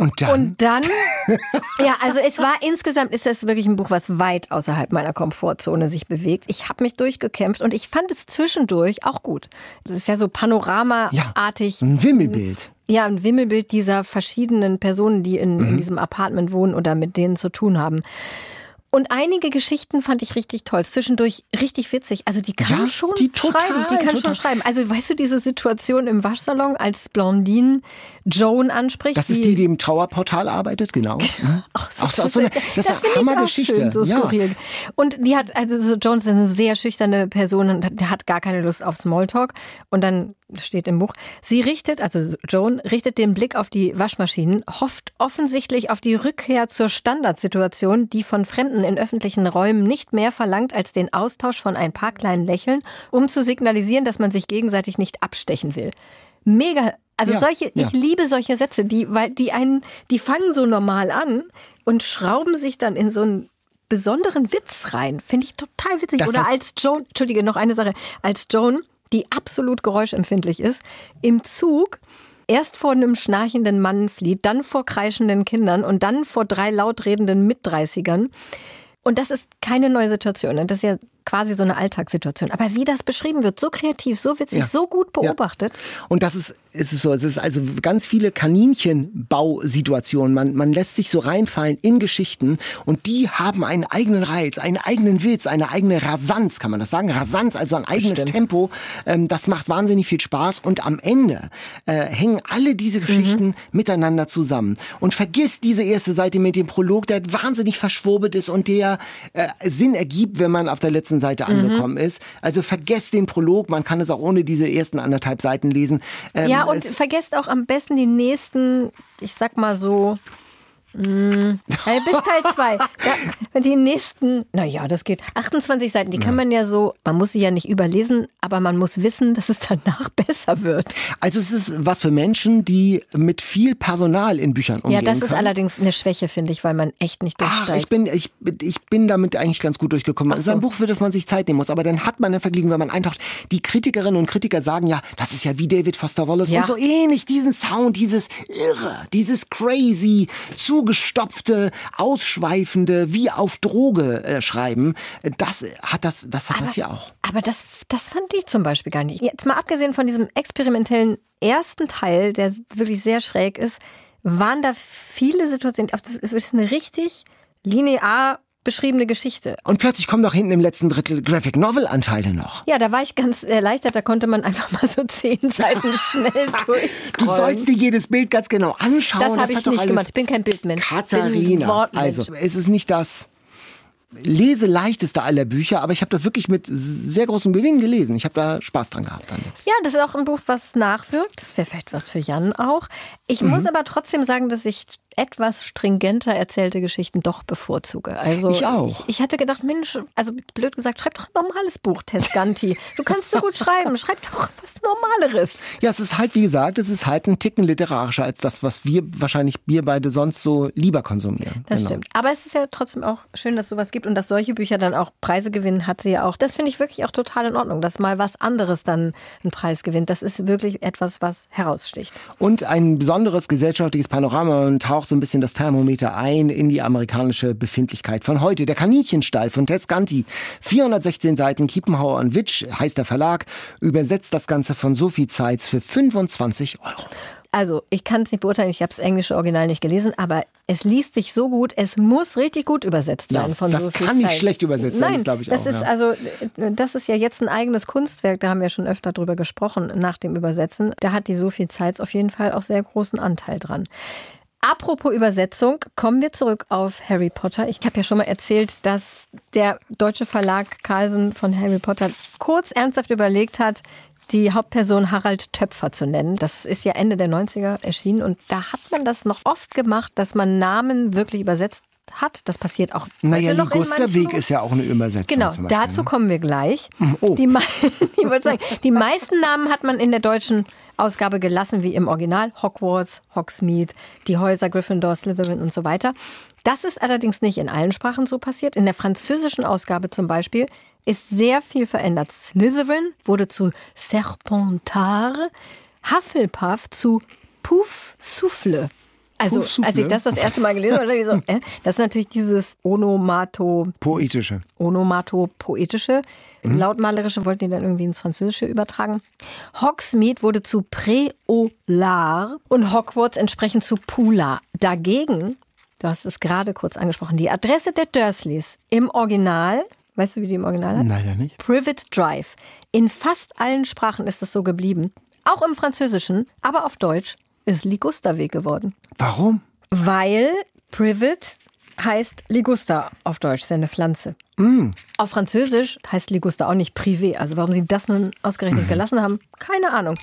Und dann? Und dann, ja, also es war insgesamt, ist das wirklich ein Buch, was weit außerhalb meiner Komfortzone sich bewegt. Ich habe mich durchgekämpft und ich fand es zwischendurch auch gut. Es ist ja so panoramaartig. Ja, ein Wimmelbild. Ja, ein Wimmelbild dieser verschiedenen Personen, die in, mhm. in diesem Apartment wohnen oder mit denen zu tun haben. Und einige Geschichten fand ich richtig toll. Zwischendurch richtig witzig. Also die kann ja, schon die total, schreiben. Die kann total. schon schreiben. Also weißt du, diese Situation im Waschsalon, als Blondine Joan anspricht. Das ist die, die im Trauerportal arbeitet, genau. Ach, so, Ach, so, so eine, das, das ist eine Hammergeschichte. Schön, so ja. Und die hat, also so Joan ist eine sehr schüchterne Person und hat gar keine Lust auf Smalltalk. Und dann steht im Buch. Sie richtet, also Joan, richtet den Blick auf die Waschmaschinen, hofft offensichtlich auf die Rückkehr zur Standardsituation, die von Fremden in öffentlichen Räumen nicht mehr verlangt als den Austausch von ein paar kleinen Lächeln, um zu signalisieren, dass man sich gegenseitig nicht abstechen will. Mega also ja, solche, ja. ich liebe solche Sätze, die, weil die einen, die fangen so normal an und schrauben sich dann in so einen besonderen Witz rein. Finde ich total witzig. Das Oder als Joan, Entschuldige, noch eine Sache, als Joan die absolut geräuschempfindlich ist, im Zug erst vor einem schnarchenden Mann flieht, dann vor kreischenden Kindern und dann vor drei laut redenden Mitdreißigern. Und das ist keine neue Situation. Das ist ja quasi so eine Alltagssituation. Aber wie das beschrieben wird, so kreativ, so witzig, ja. so gut beobachtet. Ja. Und das ist, ist es so. Es ist also ganz viele Kaninchenbausituationen. Man, man lässt sich so reinfallen in Geschichten und die haben einen eigenen Reiz, einen eigenen Witz, eine eigene Rasanz, kann man das sagen? Rasanz, also ein eigenes Bestimmt. Tempo. Ähm, das macht wahnsinnig viel Spaß und am Ende äh, hängen alle diese Geschichten mhm. miteinander zusammen. Und vergiss diese erste Seite mit dem Prolog, der wahnsinnig verschwurbelt ist und der äh, Sinn ergibt, wenn man auf der letzten Seite mhm. angekommen ist. Also vergesst den Prolog, man kann es auch ohne diese ersten anderthalb Seiten lesen. Ähm, ja, und vergesst auch am besten die nächsten, ich sag mal so, Mm, äh, bis Teil 2. Ja, die nächsten, naja, das geht. 28 Seiten, die kann man ja so, man muss sie ja nicht überlesen, aber man muss wissen, dass es danach besser wird. Also es ist was für Menschen, die mit viel Personal in Büchern umgehen Ja, das ist können. allerdings eine Schwäche, finde ich, weil man echt nicht durchsteigt. Ach, ich bin, ich, ich bin damit eigentlich ganz gut durchgekommen. Es so. ist ein Buch, für das man sich Zeit nehmen muss, aber dann hat man ein Vergnügen, wenn man eintaucht. Die Kritikerinnen und Kritiker sagen ja, das ist ja wie David Foster Wallace ja. und so ähnlich, diesen Sound, dieses Irre, dieses Crazy, zu zugestopfte, ausschweifende, wie auf Droge äh, schreiben, das hat das, das hat aber, das hier auch. Aber das, das fand ich zum Beispiel gar nicht. Jetzt mal abgesehen von diesem experimentellen ersten Teil, der wirklich sehr schräg ist, waren da viele Situationen, das ist eine richtig linear beschriebene Geschichte. Und plötzlich kommen doch hinten im letzten Drittel Graphic Novel Anteile noch. Ja, da war ich ganz erleichtert, da konnte man einfach mal so zehn Seiten schnell durch. Du sollst dir jedes Bild ganz genau anschauen. Das, das habe ich nicht gemacht. Ich bin kein Bildmensch. Katharina, also ist es nicht das leseleichteste aller Bücher, aber ich habe das wirklich mit sehr großem Gewinn gelesen. Ich habe da Spaß dran gehabt dann jetzt. Ja, das ist auch ein Buch, was nachwirkt. Das wäre vielleicht was für Jan auch. Ich mhm. muss aber trotzdem sagen, dass ich etwas stringenter erzählte Geschichten doch bevorzuge. Also ich auch. Ich, ich hatte gedacht, Mensch, also blöd gesagt, schreib doch ein normales Buch, Tescanti. Du kannst so gut schreiben, schreib doch was Normaleres. Ja, es ist halt, wie gesagt, es ist halt ein Ticken literarischer als das, was wir wahrscheinlich wir beide sonst so lieber konsumieren. Das genau. stimmt. Aber es ist ja trotzdem auch schön, dass sowas gibt und dass solche Bücher dann auch Preise gewinnen, hat sie ja auch. Das finde ich wirklich auch total in Ordnung, dass mal was anderes dann einen Preis gewinnt. Das ist wirklich etwas, was heraussticht. Und ein besonderes gesellschaftliches Panorama und taucht so ein bisschen das Thermometer ein in die amerikanische Befindlichkeit von heute. Der Kaninchenstall von Tess Ganti. 416 Seiten, Kiepenhauer und Witsch heißt der Verlag, übersetzt das Ganze von Sophie Zeitz für 25 Euro. Also, ich kann es nicht beurteilen, ich habe das englische Original nicht gelesen, aber es liest sich so gut, es muss richtig gut übersetzt sein ja, von das Sophie kann nicht schlecht übersetzt sein, glaube ich das auch. Ist ja. also, das ist ja jetzt ein eigenes Kunstwerk, da haben wir schon öfter drüber gesprochen nach dem Übersetzen. Da hat die Sophie Zeitz auf jeden Fall auch sehr großen Anteil dran. Apropos Übersetzung, kommen wir zurück auf Harry Potter. Ich habe ja schon mal erzählt, dass der deutsche Verlag Carlsen von Harry Potter kurz ernsthaft überlegt hat, die Hauptperson Harald Töpfer zu nennen. Das ist ja Ende der 90er erschienen und da hat man das noch oft gemacht, dass man Namen wirklich übersetzt hat. Das passiert auch. Naja, Ligusterweg ist ja auch eine Übersetzung. Genau, Beispiel, dazu ne? kommen wir gleich. Oh. Die, ich sagen, die meisten Namen hat man in der deutschen Ausgabe gelassen, wie im Original. Hogwarts, Hogsmeade, die Häuser Gryffindor, Slytherin und so weiter. Das ist allerdings nicht in allen Sprachen so passiert. In der französischen Ausgabe zum Beispiel ist sehr viel verändert. Slytherin wurde zu Serpentard, Hufflepuff zu Pouf Souffle. Also, als ich das das erste Mal gelesen habe, ich so, äh, das ist natürlich dieses Onomato, Poetische. Onomatopoetische. Lautmalerische wollten die dann irgendwie ins Französische übertragen. Hogsmeade wurde zu Préolard und Hogwarts entsprechend zu Pula. Dagegen, du hast es gerade kurz angesprochen, die Adresse der Dursleys im Original, weißt du, wie die im Original hat? Leider nicht. Privet Drive. In fast allen Sprachen ist es so geblieben. Auch im Französischen, aber auf Deutsch ist Ligusterweg geworden. Warum? Weil Privet heißt Ligusta auf Deutsch, ist ja eine Pflanze. Auf Französisch heißt Ligusta auch nicht Privé. Also warum sie das nun ausgerechnet gelassen haben, keine Ahnung.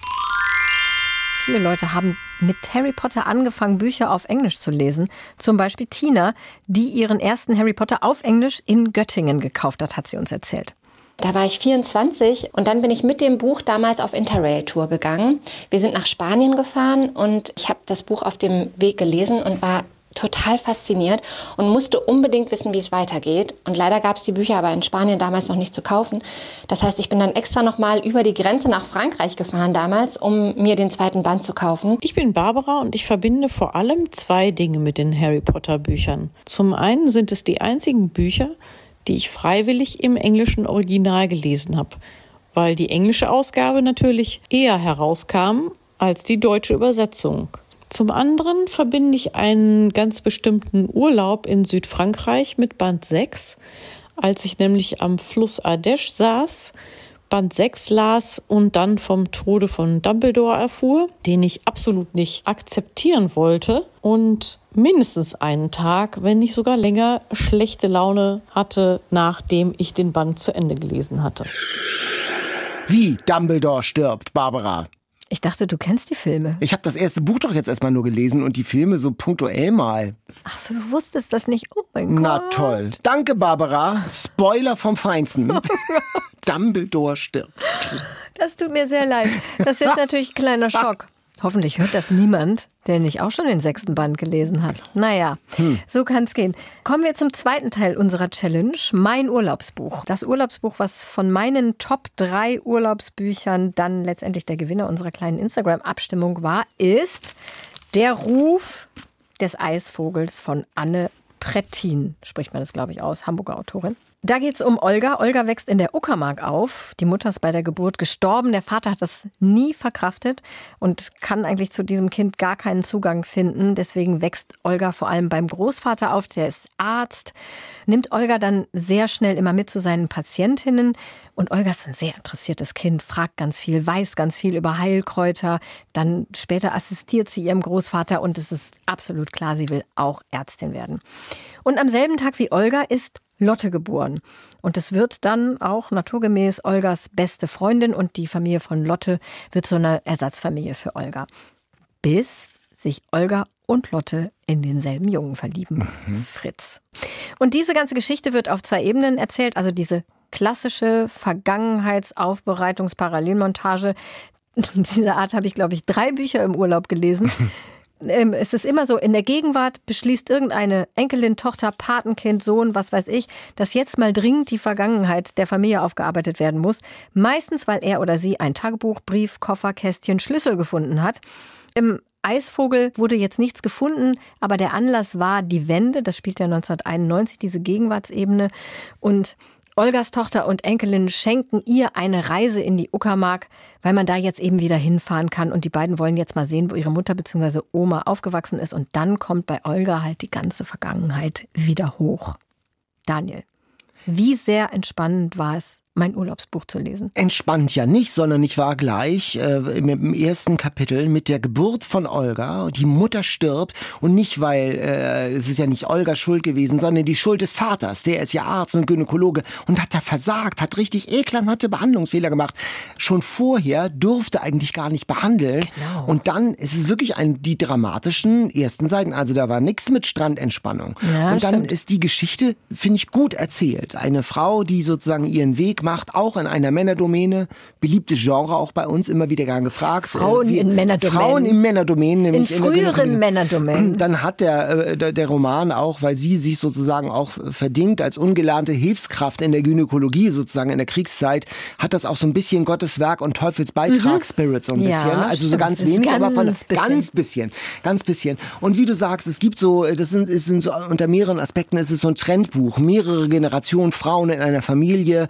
Viele Leute haben mit Harry Potter angefangen, Bücher auf Englisch zu lesen. Zum Beispiel Tina, die ihren ersten Harry Potter auf Englisch in Göttingen gekauft hat, hat sie uns erzählt. Da war ich 24 und dann bin ich mit dem Buch damals auf Interrail-Tour gegangen. Wir sind nach Spanien gefahren und ich habe das Buch auf dem Weg gelesen und war total fasziniert und musste unbedingt wissen, wie es weitergeht. Und leider gab es die Bücher aber in Spanien damals noch nicht zu kaufen. Das heißt, ich bin dann extra nochmal über die Grenze nach Frankreich gefahren damals, um mir den zweiten Band zu kaufen. Ich bin Barbara und ich verbinde vor allem zwei Dinge mit den Harry Potter Büchern. Zum einen sind es die einzigen Bücher, die ich freiwillig im englischen Original gelesen habe, weil die englische Ausgabe natürlich eher herauskam als die deutsche Übersetzung. Zum anderen verbinde ich einen ganz bestimmten Urlaub in Südfrankreich mit Band 6, als ich nämlich am Fluss Ardèche saß, Band 6 las und dann vom Tode von Dumbledore erfuhr, den ich absolut nicht akzeptieren wollte und mindestens einen Tag, wenn nicht sogar länger, schlechte Laune hatte, nachdem ich den Band zu Ende gelesen hatte. Wie Dumbledore stirbt, Barbara. Ich dachte, du kennst die Filme. Ich habe das erste Buch doch jetzt erstmal nur gelesen und die Filme so punktuell mal. Ach so, du wusstest das nicht. Oh mein Na Gott. toll. Danke, Barbara. Spoiler vom Feinsten. Dumbledore stirbt. Das tut mir sehr leid. Das ist jetzt natürlich ein kleiner Schock. Hoffentlich hört das niemand, der nicht auch schon den sechsten Band gelesen hat. Naja, so kann's gehen. Kommen wir zum zweiten Teil unserer Challenge, mein Urlaubsbuch. Das Urlaubsbuch, was von meinen Top 3 Urlaubsbüchern dann letztendlich der Gewinner unserer kleinen Instagram-Abstimmung war, ist Der Ruf des Eisvogels von Anne Prettin, spricht man das, glaube ich, aus, Hamburger Autorin. Da geht's um Olga. Olga wächst in der Uckermark auf. Die Mutter ist bei der Geburt gestorben. Der Vater hat das nie verkraftet und kann eigentlich zu diesem Kind gar keinen Zugang finden. Deswegen wächst Olga vor allem beim Großvater auf. Der ist Arzt. Nimmt Olga dann sehr schnell immer mit zu seinen Patientinnen. Und Olga ist ein sehr interessiertes Kind, fragt ganz viel, weiß ganz viel über Heilkräuter. Dann später assistiert sie ihrem Großvater und es ist absolut klar, sie will auch Ärztin werden. Und am selben Tag wie Olga ist Lotte geboren. Und es wird dann auch naturgemäß Olgas beste Freundin und die Familie von Lotte wird so eine Ersatzfamilie für Olga. Bis sich Olga und Lotte in denselben Jungen verlieben, Fritz. Und diese ganze Geschichte wird auf zwei Ebenen erzählt, also diese klassische Vergangenheitsaufbereitungs-Parallelmontage. Diese Art habe ich, glaube ich, drei Bücher im Urlaub gelesen. Ähm, es ist immer so, in der Gegenwart beschließt irgendeine Enkelin, Tochter, Patenkind, Sohn, was weiß ich, dass jetzt mal dringend die Vergangenheit der Familie aufgearbeitet werden muss. Meistens, weil er oder sie ein Tagebuch, Brief, Koffer, Kästchen, Schlüssel gefunden hat. Im Eisvogel wurde jetzt nichts gefunden, aber der Anlass war die Wende. Das spielt ja 1991, diese Gegenwartsebene. Und Olgas Tochter und Enkelin schenken ihr eine Reise in die Uckermark, weil man da jetzt eben wieder hinfahren kann. Und die beiden wollen jetzt mal sehen, wo ihre Mutter bzw. Oma aufgewachsen ist. Und dann kommt bei Olga halt die ganze Vergangenheit wieder hoch. Daniel, wie sehr entspannend war es, mein Urlaubsbuch zu lesen. Entspannt ja nicht, sondern ich war gleich äh, dem ersten Kapitel mit der Geburt von Olga. Die Mutter stirbt und nicht, weil äh, es ist ja nicht Olga schuld gewesen, sondern die Schuld des Vaters. Der ist ja Arzt und Gynäkologe und hat da versagt, hat richtig ekelhafte Behandlungsfehler gemacht. Schon vorher durfte eigentlich gar nicht behandeln. Genau. Und dann ist es wirklich ein, die dramatischen ersten Seiten. Also da war nichts mit Strandentspannung. Ja, und dann stimmt. ist die Geschichte, finde ich, gut erzählt. Eine Frau, die sozusagen ihren Weg macht, auch in einer Männerdomäne, beliebtes Genre auch bei uns, immer wieder gern gefragt. Frauen Äh, wie- in Männerdomänen. Frauen in Männerdomänen. In Nämlich früheren Gynäkologie. Männerdomänen. Dann hat der, äh, der, der Roman auch, weil sie sich sozusagen auch verdingt als ungelernte Hilfskraft in der Gynäkologie sozusagen in der Kriegszeit, hat das auch so ein bisschen Gottes Werk und Teufels Beitrag Spirit so ein Mhm. Ja, bisschen. Also so ganz wenig, aber von ganz bisschen. ganz bisschen, ganz bisschen. Und wie du sagst, es gibt so, das sind, es sind so unter mehreren Aspekten, es ist so ein Trendbuch. Mehrere Generationen Frauen in einer Familie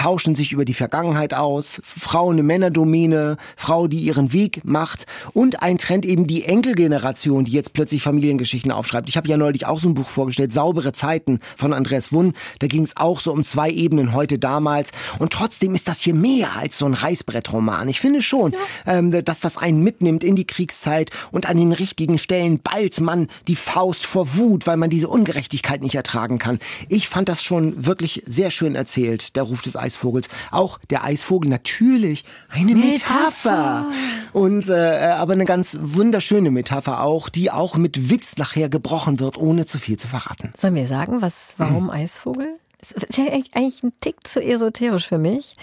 tauschen sich über die Vergangenheit aus. Frau eine Männerdomäne, Frau, die ihren Weg macht und ein Trend eben die Enkelgeneration, die jetzt plötzlich Familiengeschichten aufschreibt. Ich habe ja neulich auch so ein Buch vorgestellt, Saubere Zeiten von Andreas Wunn. Da ging es auch so um zwei Ebenen, heute, damals. Und trotzdem ist das hier mehr als so ein Reißbrettroman. Ich finde schon, ähm, dass das einen mitnimmt in die Kriegszeit und an den richtigen Stellen ballt man die Faust vor Wut, weil man diese Ungerechtigkeit nicht ertragen kann. Ich fand das schon wirklich sehr schön erzählt, der Ruf des Eisvogels. Auch der Eisvogel natürlich eine Metapher. Und äh, aber eine ganz wunderschöne Metapher auch, die auch mit Witz nachher gebrochen wird, ohne zu viel zu verraten. Sollen wir sagen, was, warum Eisvogel? Das ist ja eigentlich- eigentlich ein Tick zu esoterisch für mich.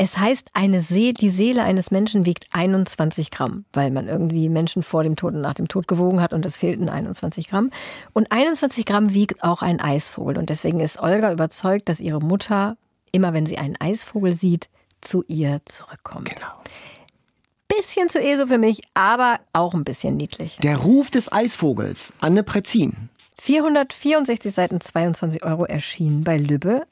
Es heißt, eine See die Seele eines Menschen wiegt 21 Gramm, weil man irgendwie Menschen vor dem Tod und nach dem Tod gewogen hat und es fehlten 21 Gramm. Und 21 Gramm wiegt auch ein Eisvogel. Und deswegen ist Olga überzeugt, dass ihre Mutter, immer wenn sie einen Eisvogel sieht, zu ihr zurückkommt. Genau. Bisschen zu ESO für mich, aber auch ein bisschen niedlich. Der Ruf des Eisvogels, Anne Prezin. 464 Seiten, 22 Euro erschienen bei Lübbe.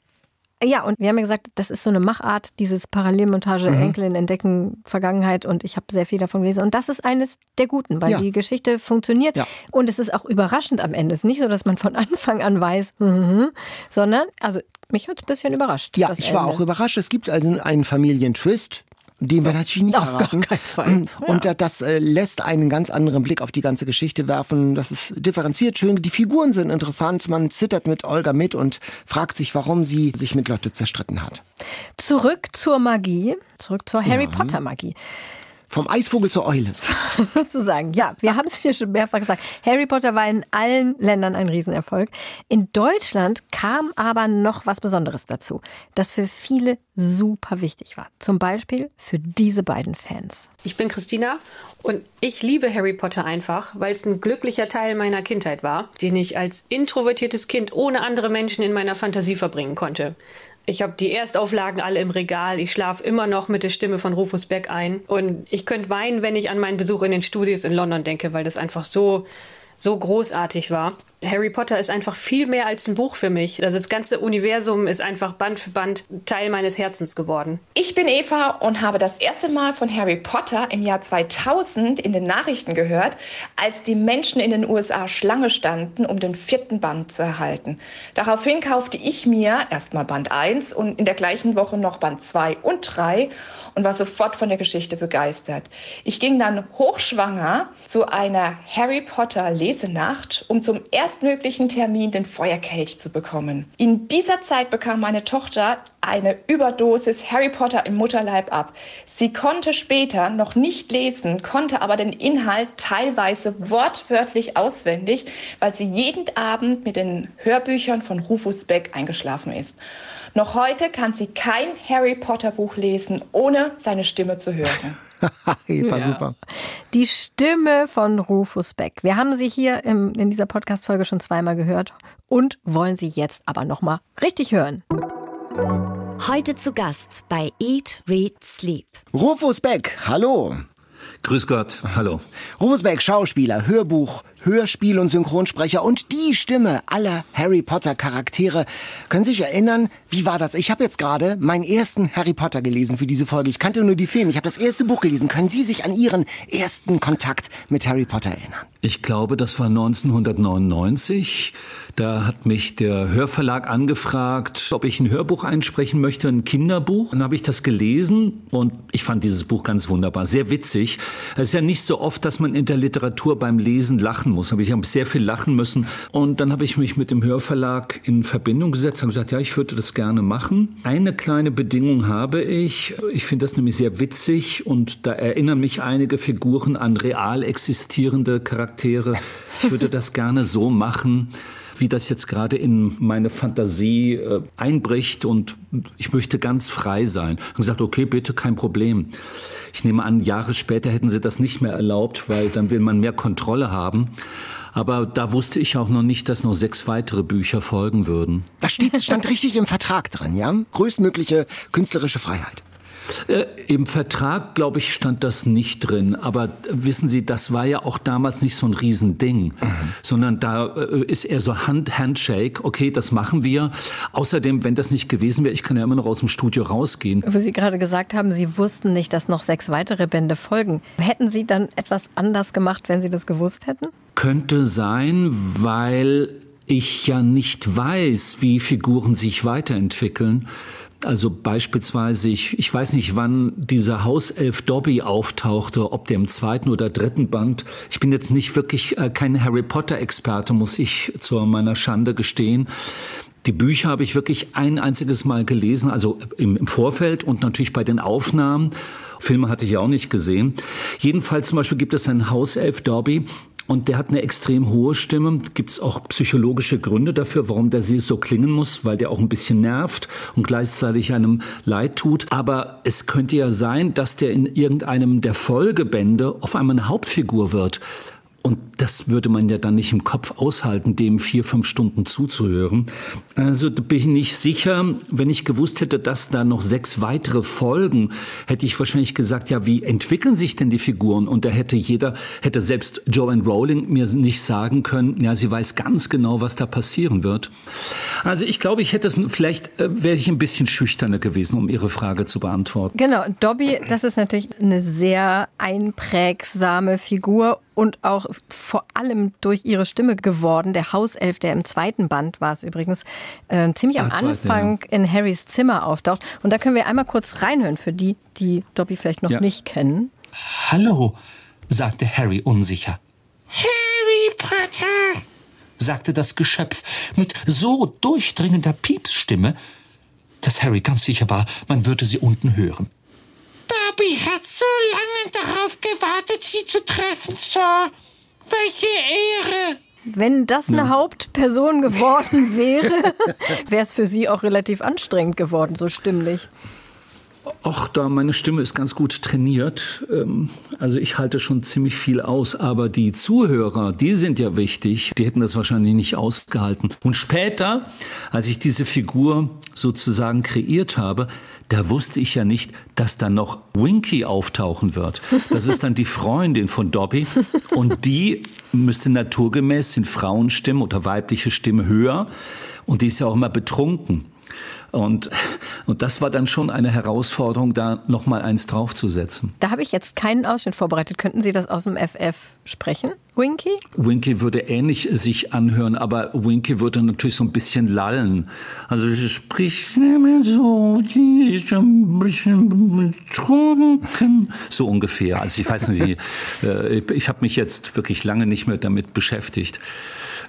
Ja, und wir haben ja gesagt, das ist so eine Machart, dieses Parallelmontage Mhm. Enkelin entdecken Vergangenheit und ich habe sehr viel davon gelesen. Und das ist eines der guten, weil Ja. die Geschichte funktioniert Ja. und es ist auch überraschend am Ende. Es ist nicht so, dass man von Anfang an weiß, mhm, sondern, also mich hat es ein bisschen überrascht. Ja, ich war Ende. auch überrascht. Es gibt also einen Familientwist. Den wir natürlich nicht Auf gar verraten. keinen Fall. Und da- das äh, lässt einen ganz anderen Blick auf die ganze Geschichte werfen. Das ist differenziert schön. Die Figuren sind interessant. Man zittert mit Olga mit und fragt sich, warum sie sich mit Lotte zerstritten hat. Zurück zur Magie, zurück zur Harry Ja. Potter Magie. Vom Eisvogel zur Eule. sozusagen. Ja, wir haben es hier schon mehrfach gesagt. Harry Potter war in allen Ländern ein Riesenerfolg. In Deutschland kam aber noch was Besonderes dazu, das für viele super wichtig war. Zum Beispiel für diese beiden Fans. Ich bin Christina und ich liebe Harry Potter einfach, weil es ein glücklicher Teil meiner Kindheit war, den ich als introvertiertes Kind ohne andere Menschen in meiner Fantasie verbringen konnte. Ich habe die Erstauflagen alle im Regal. Ich schlafe immer noch mit der Stimme von Rufus Beck ein. Und ich könnte weinen, wenn ich an meinen Besuch in den Studios in London denke, weil das einfach so, so großartig war. Harry Potter ist einfach viel mehr als ein Buch für mich. Also das ganze Universum ist einfach Band für Band Teil meines Herzens geworden. Ich bin Eva und habe das erste Mal von Harry Potter im Jahr 2000 in den Nachrichten gehört, als die Menschen in den USA Schlange standen, um den vierten Band zu erhalten. Daraufhin kaufte ich mir erstmal Band 1 und in der gleichen Woche noch Band 2 und 3 und war sofort von der Geschichte begeistert. Ich ging dann hochschwanger zu einer Harry Potter Lesenacht, um zum erstmöglichen Termin den Feuerkelch zu bekommen. In dieser Zeit bekam meine Tochter eine Überdosis Harry Potter im Mutterleib ab. Sie konnte später noch nicht lesen, konnte aber den Inhalt teilweise wortwörtlich auswendig, weil sie jeden Abend mit den Hörbüchern von Rufus Beck eingeschlafen ist. Noch heute kann sie kein Harry Potter Buch lesen, ohne seine Stimme zu hören. Eva, Ja. super. Die Stimme von Rufus Beck. Wir haben sie hier im, in dieser Podcast-Folge schon zweimal gehört und wollen sie jetzt aber nochmal richtig hören. Heute zu Gast bei Eat, Read, Sleep. Rufus Beck, hallo. Grüß Gott, hallo. Rufus Beck, Schauspieler, Hörbuch, Hörspiel und Synchronsprecher und die Stimme aller Harry Potter Charaktere. Können Sie sich erinnern, wie war das? Ich habe jetzt gerade meinen ersten Harry Potter gelesen für diese Folge. Ich kannte nur die Filme. Ich habe das erste Buch gelesen. Können Sie sich an Ihren ersten Kontakt mit Harry Potter erinnern? Ich glaube, das war 1999. Da hat mich der Hörverlag angefragt, ob ich ein Hörbuch einsprechen möchte, ein Kinderbuch. Dann habe ich das gelesen und ich fand dieses Buch ganz wunderbar, sehr witzig. Es ist ja nicht so oft, dass man in der Literatur beim Lesen lachen muss, aber ich habe sehr viel lachen müssen. Und dann habe ich mich mit dem Hörverlag in Verbindung gesetzt und gesagt, ja, ich würde das gerne machen. Eine kleine Bedingung habe ich. Ich finde das nämlich sehr witzig und da erinnern mich einige Figuren an real existierende Charaktere. Ich würde das gerne so machen wie das jetzt gerade in meine Fantasie äh, einbricht und ich möchte ganz frei sein. Und gesagt, okay, bitte, kein Problem. Ich nehme an, Jahre später hätten sie das nicht mehr erlaubt, weil dann will man mehr Kontrolle haben. Aber da wusste ich auch noch nicht, dass noch sechs weitere Bücher folgen würden. Das steht, stand richtig im Vertrag drin, ja? Größtmögliche künstlerische Freiheit. Äh, Im Vertrag, glaube ich, stand das nicht drin. Aber äh, wissen Sie, das war ja auch damals nicht so ein Riesending, mhm. sondern da äh, ist eher so Hand, Handshake. Okay, das machen wir. Außerdem, wenn das nicht gewesen wäre, ich kann ja immer noch aus dem Studio rausgehen. Wo Sie gerade gesagt haben, Sie wussten nicht, dass noch sechs weitere Bände folgen. Hätten Sie dann etwas anders gemacht, wenn Sie das gewusst hätten? Könnte sein, weil ich ja nicht weiß, wie Figuren sich weiterentwickeln. Also beispielsweise, ich, ich weiß nicht, wann dieser Hauself Dobby auftauchte, ob der im zweiten oder dritten Band. Ich bin jetzt nicht wirklich äh, kein Harry Potter-Experte, muss ich zu meiner Schande gestehen. Die Bücher habe ich wirklich ein einziges Mal gelesen, also im, Vorfeld und natürlich bei den Aufnahmen. Filme hatte ich auch nicht gesehen. Jedenfalls zum Beispiel gibt es einen Hauself Dobby, und der hat eine extrem hohe Stimme. Gibt es auch psychologische Gründe dafür, warum der sie so klingen muss, weil der auch ein bisschen nervt und gleichzeitig einem leid tut. Aber es könnte ja sein, dass der in irgendeinem der Folgebände auf einmal eine Hauptfigur wird. Und das würde man ja dann nicht im Kopf aushalten, dem vier, fünf Stunden zuzuhören. Also bin ich nicht sicher. Wenn ich gewusst hätte, dass da noch sechs weitere Folgen, hätte ich wahrscheinlich gesagt, ja, wie entwickeln sich denn die Figuren? Und da hätte jeder, hätte selbst Joanne Rowling mir nicht sagen können, ja, sie weiß ganz genau, was da passieren wird. Also ich glaube, ich hätte es, vielleicht äh, wäre ich ein bisschen schüchterner gewesen, um Ihre Frage zu beantworten. Genau, Dobby, das ist natürlich eine sehr einprägsame Figur und auch vor allem durch ihre Stimme geworden. Der Hauself, der im zweiten Band war es übrigens, äh, ziemlich am Anfang ja. in Harrys Zimmer auftaucht. Und da können wir einmal kurz reinhören für die, die Dobby vielleicht noch ja. nicht kennen. Hallo, sagte Harry unsicher. Harry Potter, sagte das Geschöpf mit so durchdringender Piepsstimme, dass Harry ganz sicher war, man würde sie unten hören. Dobby hat so lange darauf gewartet, Sie zu treffen, Sir. Welche Ehre! Wenn das eine ja. Hauptperson geworden wäre, wäre es für Sie auch relativ anstrengend geworden, so stimmlich. Ach, da meine Stimme ist ganz gut trainiert. Ähm, also ich halte schon ziemlich viel aus, aber die Zuhörer, die sind ja wichtig. Die hätten das wahrscheinlich nicht ausgehalten. Und später, als ich diese Figur sozusagen kreiert habe, da wusste ich ja nicht, dass da noch Winky auftauchen wird. Das ist dann die Freundin von Dobby und die müsste naturgemäß sind Frauenstimmen oder weibliche Stimme höher und die ist ja auch immer betrunken. Und, und das war dann schon eine Herausforderung, da noch mal eins draufzusetzen. Da habe ich jetzt keinen Ausschnitt vorbereitet. Könnten Sie das aus dem FF sprechen, Winky? Winky würde ähnlich sich anhören, aber Winky würde natürlich so ein bisschen lallen. Also sie spricht nicht mehr so, die ist ein bisschen betrunken. So ungefähr. Also ich weiß nicht, äh, ich habe mich jetzt wirklich lange nicht mehr damit beschäftigt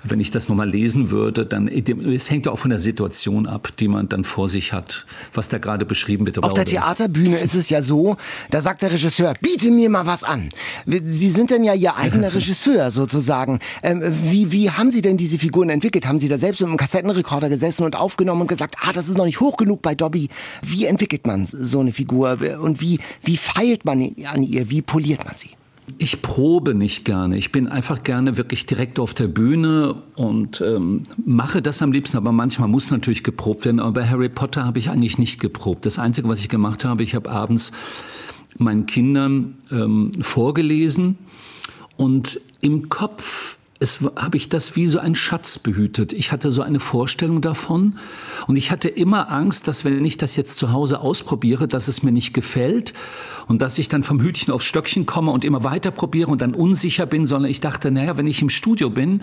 wenn ich das nochmal lesen würde, dann, es hängt ja auch von der Situation ab, die man dann vor sich hat, was da gerade beschrieben wird. Auf der Theaterbühne ist es ja so, da sagt der Regisseur, biete mir mal was an. Sie sind denn ja Ihr eigener Regisseur sozusagen. Ähm, wie, wie haben Sie denn diese Figuren entwickelt? Haben Sie da selbst mit einem Kassettenrekorder gesessen und aufgenommen und gesagt, ah, das ist noch nicht hoch genug bei Dobby? Wie entwickelt man so eine Figur und wie, wie feilt man an ihr? Wie poliert man sie? Ich probe nicht gerne. Ich bin einfach gerne wirklich direkt auf der Bühne und ähm, mache das am liebsten. Aber manchmal muss natürlich geprobt werden. Aber bei Harry Potter habe ich eigentlich nicht geprobt. Das Einzige, was ich gemacht habe, ich habe abends meinen Kindern ähm, vorgelesen und im Kopf es habe ich das wie so ein Schatz behütet. Ich hatte so eine Vorstellung davon und ich hatte immer Angst, dass wenn ich das jetzt zu Hause ausprobiere, dass es mir nicht gefällt und dass ich dann vom Hütchen aufs Stöckchen komme und immer weiter probiere und dann unsicher bin, sondern ich dachte, naja, wenn ich im Studio bin,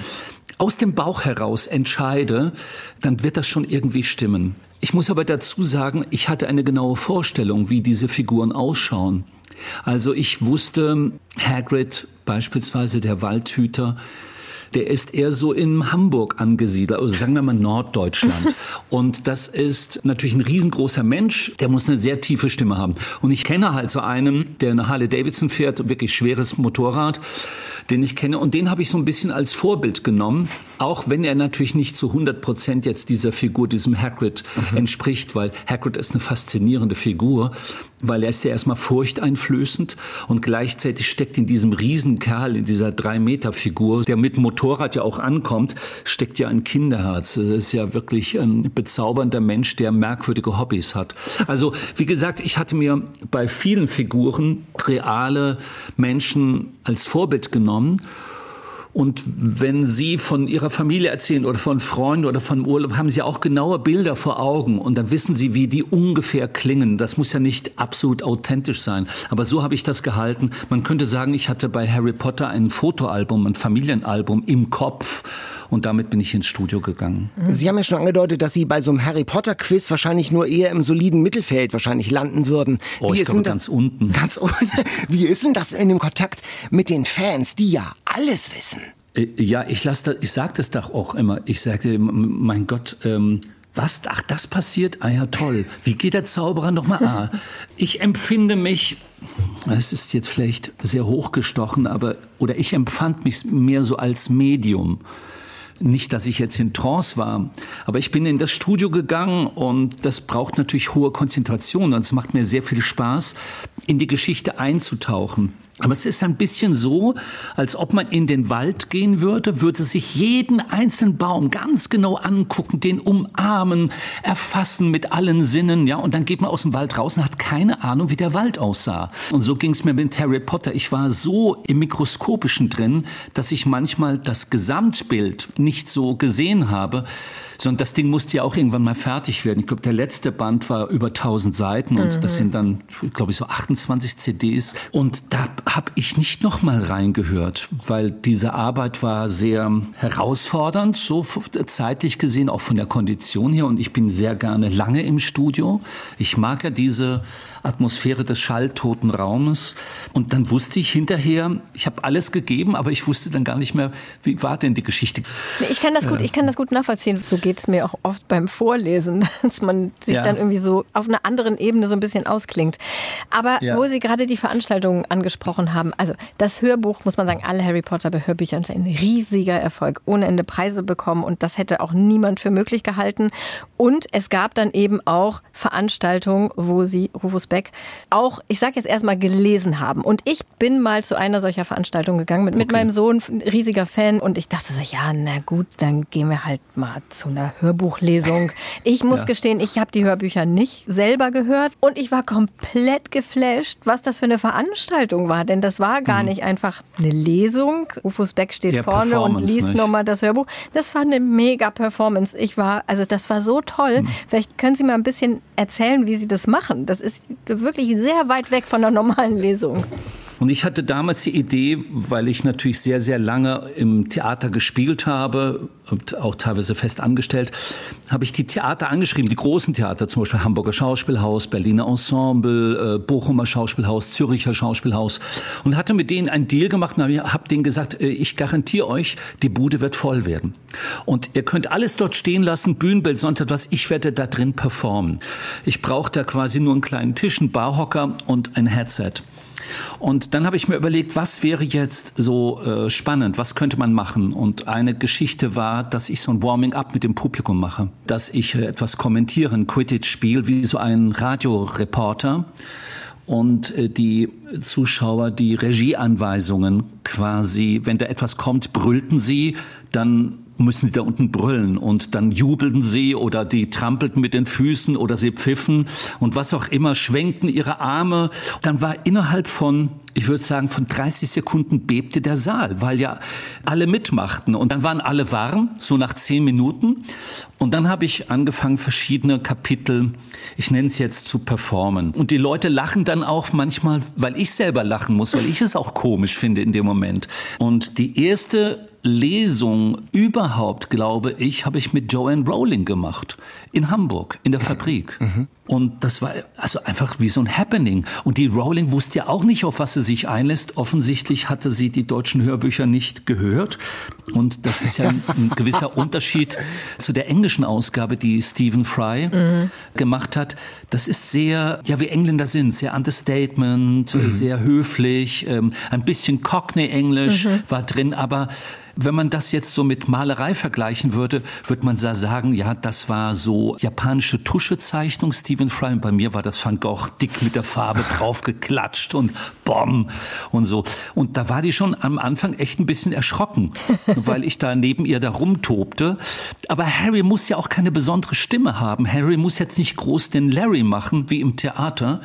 aus dem Bauch heraus entscheide, dann wird das schon irgendwie stimmen. Ich muss aber dazu sagen, ich hatte eine genaue Vorstellung, wie diese Figuren ausschauen. Also ich wusste, Hagrid beispielsweise, der Waldhüter, der ist eher so in Hamburg angesiedelt, also sagen wir mal Norddeutschland. Und das ist natürlich ein riesengroßer Mensch, der muss eine sehr tiefe Stimme haben. Und ich kenne halt so einen, der eine Harley Davidson fährt, wirklich schweres Motorrad, den ich kenne. Und den habe ich so ein bisschen als Vorbild genommen, auch wenn er natürlich nicht zu 100 Prozent jetzt dieser Figur, diesem Hagrid mhm. entspricht, weil Hagrid ist eine faszinierende Figur weil er ist ja erstmal furchteinflößend und gleichzeitig steckt in diesem Riesenkerl, in dieser drei Meter Figur, der mit Motorrad ja auch ankommt, steckt ja ein Kinderherz. Das ist ja wirklich ein bezaubernder Mensch, der merkwürdige Hobbys hat. Also wie gesagt, ich hatte mir bei vielen Figuren reale Menschen als Vorbild genommen und wenn Sie von Ihrer Familie erzählen oder von Freunden oder von Urlaub, haben Sie auch genaue Bilder vor Augen und dann wissen Sie, wie die ungefähr klingen. Das muss ja nicht absolut authentisch sein. Aber so habe ich das gehalten. Man könnte sagen, ich hatte bei Harry Potter ein Fotoalbum, ein Familienalbum im Kopf. Und damit bin ich ins Studio gegangen. Sie haben ja schon angedeutet, dass Sie bei so einem Harry Potter Quiz wahrscheinlich nur eher im soliden Mittelfeld wahrscheinlich landen würden. Oh, Wie ich glaube, ganz unten. Ganz unten. Wie ist denn das in dem Kontakt mit den Fans, die ja alles wissen? Äh, ja, ich lasse das, ich sage das doch auch immer. Ich sage, mein Gott, ähm, was? Ach, das passiert? Ah ja, toll. Wie geht der Zauberer nochmal? Ah, ich empfinde mich, es ist jetzt vielleicht sehr hochgestochen, aber, oder ich empfand mich mehr so als Medium. Nicht, dass ich jetzt in Trance war, aber ich bin in das Studio gegangen und das braucht natürlich hohe Konzentration und es macht mir sehr viel Spaß, in die Geschichte einzutauchen. Aber es ist ein bisschen so, als ob man in den Wald gehen würde, würde sich jeden einzelnen Baum ganz genau angucken, den umarmen, erfassen mit allen Sinnen, ja, und dann geht man aus dem Wald raus und hat keine Ahnung, wie der Wald aussah. Und so ging es mir mit Harry Potter. Ich war so im Mikroskopischen drin, dass ich manchmal das Gesamtbild nicht so gesehen habe sondern das Ding musste ja auch irgendwann mal fertig werden. Ich glaube, der letzte Band war über 1000 Seiten und mhm. das sind dann, glaube ich, so 28 CDs. Und da habe ich nicht noch mal reingehört, weil diese Arbeit war sehr herausfordernd, so zeitlich gesehen, auch von der Kondition her. Und ich bin sehr gerne lange im Studio. Ich mag ja diese Atmosphäre des schalltoten Raumes. Und dann wusste ich hinterher, ich habe alles gegeben, aber ich wusste dann gar nicht mehr, wie war denn die Geschichte. Ich kann das gut, ich kann das gut nachvollziehen. So geht es mir auch oft beim Vorlesen, dass man sich ja. dann irgendwie so auf einer anderen Ebene so ein bisschen ausklingt. Aber ja. wo Sie gerade die Veranstaltungen angesprochen haben, also das Hörbuch, muss man sagen, alle Harry Potter Hörbücher sind ein riesiger Erfolg, ohne Ende Preise bekommen und das hätte auch niemand für möglich gehalten. Und es gab dann eben auch Veranstaltungen, wo Sie Rufus Beck Beck auch, ich sage jetzt erstmal, gelesen haben. Und ich bin mal zu einer solcher Veranstaltung gegangen mit, okay. mit meinem Sohn, riesiger Fan. Und ich dachte so, ja, na gut, dann gehen wir halt mal zu einer Hörbuchlesung. Ich muss ja. gestehen, ich habe die Hörbücher nicht selber gehört. Und ich war komplett geflasht, was das für eine Veranstaltung war. Denn das war gar mhm. nicht einfach eine Lesung. Rufus Beck steht ja, vorne und liest nochmal das Hörbuch. Das war eine mega Performance. Ich war, also das war so toll. Mhm. Vielleicht können Sie mal ein bisschen erzählen, wie Sie das machen. Das ist wirklich sehr weit weg von der normalen Lesung. Und ich hatte damals die Idee, weil ich natürlich sehr, sehr lange im Theater gespielt habe, und auch teilweise fest angestellt, habe ich die Theater angeschrieben, die großen Theater, zum Beispiel Hamburger Schauspielhaus, Berliner Ensemble, äh, Bochumer Schauspielhaus, Züricher Schauspielhaus und hatte mit denen einen Deal gemacht und habe denen gesagt, äh, ich garantiere euch, die Bude wird voll werden. Und ihr könnt alles dort stehen lassen, Bühnenbild, sonst etwas, ich werde da drin performen. Ich brauche da quasi nur einen kleinen Tisch, einen Barhocker und ein Headset. Und dann habe ich mir überlegt, was wäre jetzt so äh, spannend, was könnte man machen? Und eine Geschichte war, dass ich so ein Warming-up mit dem Publikum mache, dass ich äh, etwas kommentiere, ein Quidditch-Spiel, wie so ein Radioreporter. Und äh, die Zuschauer die Regieanweisungen quasi, wenn da etwas kommt, brüllten sie, dann müssen sie da unten brüllen und dann jubelten sie oder die trampelten mit den Füßen oder sie pfiffen und was auch immer, schwenkten ihre Arme. Dann war innerhalb von, ich würde sagen, von 30 Sekunden bebte der Saal, weil ja alle mitmachten und dann waren alle warm, so nach zehn Minuten. Und dann habe ich angefangen, verschiedene Kapitel, ich nenne es jetzt, zu performen. Und die Leute lachen dann auch manchmal, weil ich selber lachen muss, weil ich es auch komisch finde in dem Moment. Und die erste Lesung überhaupt, glaube ich, habe ich mit Joanne Rowling gemacht. In Hamburg, in der Fabrik. Und das war also einfach wie so ein Happening. Und die Rowling wusste ja auch nicht, auf was sie sich einlässt. Offensichtlich hatte sie die deutschen Hörbücher nicht gehört. Und das ist ja ein, ein gewisser Unterschied zu der englischen Ausgabe, die Stephen Fry Mhm. gemacht hat. Das ist sehr, ja, wie Engländer sind, sehr Understatement, äh, sehr höflich, ähm, ein bisschen Cockney-Englisch Mhm. war drin, aber wenn man das jetzt so mit Malerei vergleichen würde, würde man sa- sagen, ja, das war so japanische Tuschezeichnung, Stephen Fry. Und bei mir war das Van Gogh dick mit der Farbe draufgeklatscht und Bom und so. Und da war die schon am Anfang echt ein bisschen erschrocken, weil ich da neben ihr da rumtobte. Aber Harry muss ja auch keine besondere Stimme haben. Harry muss jetzt nicht groß den Larry machen, wie im Theater.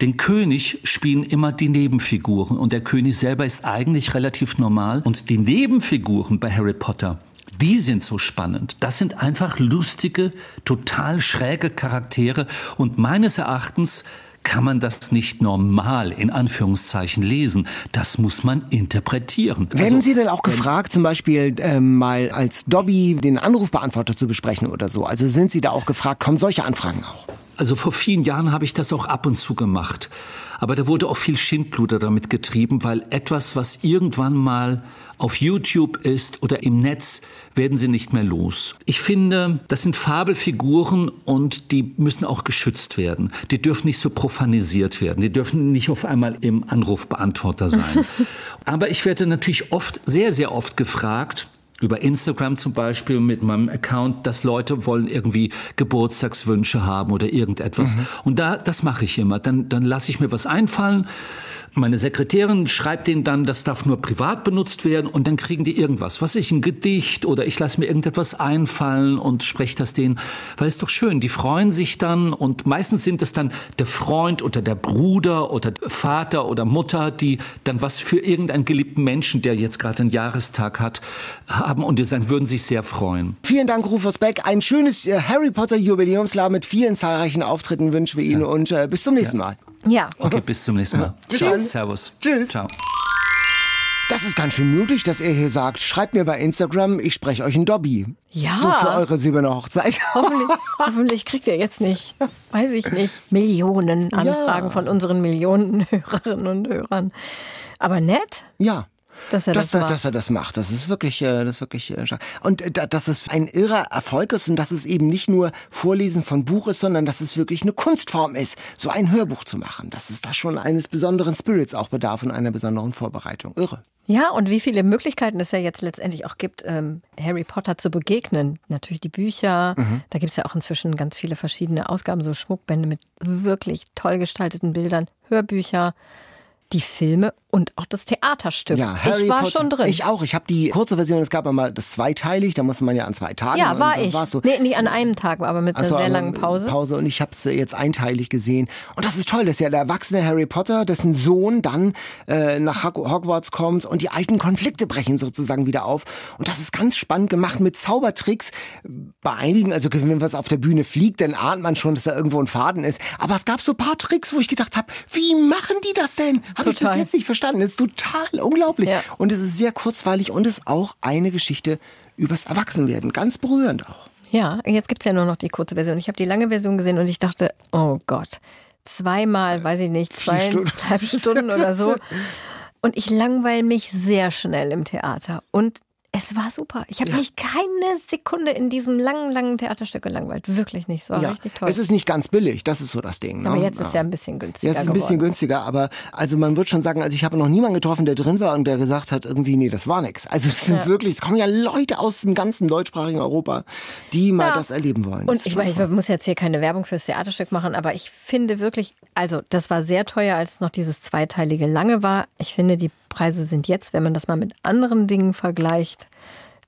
Den König spielen immer die Nebenfiguren und der König selber ist eigentlich relativ normal. Und die Nebenfiguren bei Harry Potter, die sind so spannend. Das sind einfach lustige, total schräge Charaktere und meines Erachtens kann man das nicht normal in Anführungszeichen lesen. Das muss man interpretieren. Werden Also, Sie denn auch gefragt, zum Beispiel ähm, mal als Dobby den Anrufbeantworter zu besprechen oder so? Also sind Sie da auch gefragt? Kommen solche Anfragen auch? Also vor vielen Jahren habe ich das auch ab und zu gemacht. Aber da wurde auch viel Schindluder damit getrieben, weil etwas, was irgendwann mal auf YouTube ist oder im Netz, werden sie nicht mehr los. Ich finde, das sind Fabelfiguren und die müssen auch geschützt werden. Die dürfen nicht so profanisiert werden. Die dürfen nicht auf einmal im Anrufbeantworter sein. Aber ich werde natürlich oft, sehr, sehr oft gefragt, über Instagram zum Beispiel mit meinem Account, dass Leute wollen irgendwie Geburtstagswünsche haben oder irgendetwas. Mhm. Und da, das mache ich immer. Dann, dann lasse ich mir was einfallen. Meine Sekretärin schreibt denen dann, das darf nur privat benutzt werden und dann kriegen die irgendwas. Was ich ein Gedicht oder ich lasse mir irgendetwas einfallen und spreche das denen. Weil es doch schön, die freuen sich dann und meistens sind es dann der Freund oder der Bruder oder der Vater oder Mutter, die dann was für irgendeinen geliebten Menschen, der jetzt gerade einen Jahrestag hat, haben und die sagen, würden sich sehr freuen. Vielen Dank, Rufus Beck. Ein schönes äh, Harry Potter Jubiläumsjahr mit vielen zahlreichen Auftritten wünschen wir Ihnen und äh, bis zum nächsten Mal. Ja. Okay, bis zum nächsten Mal. Bis Ciao. dann. Servus. Tschüss. Ciao. Das ist ganz schön mutig, dass er hier sagt, schreibt mir bei Instagram, ich spreche euch ein Dobby. Ja. So für eure silberne Hochzeit. Hoffentlich, hoffentlich kriegt ihr jetzt nicht, weiß ich nicht, Millionen Anfragen Ja. von unseren Millionen Hörerinnen und Hörern. Aber nett, Ja. Dass er das, dass, macht. dass er das macht. Das ist wirklich, äh, das ist wirklich äh, stark. Und äh, da- dass es ein irrer Erfolg ist und dass es eben nicht nur Vorlesen von Buch ist, sondern dass es wirklich eine Kunstform ist, so ein Hörbuch zu machen. Dass es da schon eines besonderen Spirits auch bedarf und einer besonderen Vorbereitung. Irre. Ja, und wie viele Möglichkeiten es ja jetzt letztendlich auch gibt, ähm, Harry Potter zu begegnen. Natürlich die Bücher, Mhm. da gibt's ja auch inzwischen ganz viele verschiedene Ausgaben, so Schmuckbände mit wirklich toll gestalteten Bildern, Hörbücher, die Filme und auch das Theaterstück. Ja, Harry ich war Potter. schon drin. Ich auch. Ich habe die kurze Version, es gab einmal das zweiteilig, da musste man ja an zwei Tagen. ja, war ich. warst du- Nee, nicht an einem Tag, aber mit einer so, sehr langen Pause. Pause und ich habe es jetzt einteilig gesehen. Und das ist toll, dass ja der erwachsene Harry Potter, dessen Sohn dann äh, nach Hog- Hogwarts kommt und die alten Konflikte brechen sozusagen wieder auf. Und das ist ganz spannend gemacht mit Zaubertricks. Bei einigen, also wenn was auf der Bühne fliegt, dann ahnt man schon, dass da irgendwo ein Faden ist. Aber es gab so ein paar Tricks, wo ich gedacht habe, wie machen die das denn? Habe ich Total. jetzt nicht verstanden. Das ist total unglaublich. Ja. Und es ist sehr kurzweilig und es ist auch eine Geschichte übers Erwachsenwerden. Ganz berührend auch. Ja, jetzt gibt's ja nur noch die kurze Version. Ich habe die lange Version gesehen und ich dachte, oh Gott, zweimal, weiß ich nicht, zweieinhalb Stunden oder so. Und ich langweile mich sehr schnell im Theater. Und es war super. Ich habe mich keine Sekunde in diesem langen, langen Theaterstück gelangweilt. Wirklich nicht. Es war ja, richtig toll. es ist nicht ganz billig, das ist so das Ding. Ne? aber jetzt ist ja ein bisschen günstiger. Ja, es ist ein bisschen geworden. günstiger, aber also man wird schon sagen, also ich habe noch niemanden getroffen, der drin war und der gesagt hat, irgendwie, nee, das war nix. Also das sind Ja. wirklich, es kommen ja Leute aus dem ganzen deutschsprachigen Europa, die mal Ja. das erleben wollen. Das Und ich meine, ich muss jetzt hier keine Werbung fürs Theaterstück machen, aber ich finde wirklich, also das war sehr teuer, als noch dieses zweiteilige lange war. Ich finde, die Preise sind jetzt, wenn man das mal mit anderen Dingen vergleicht,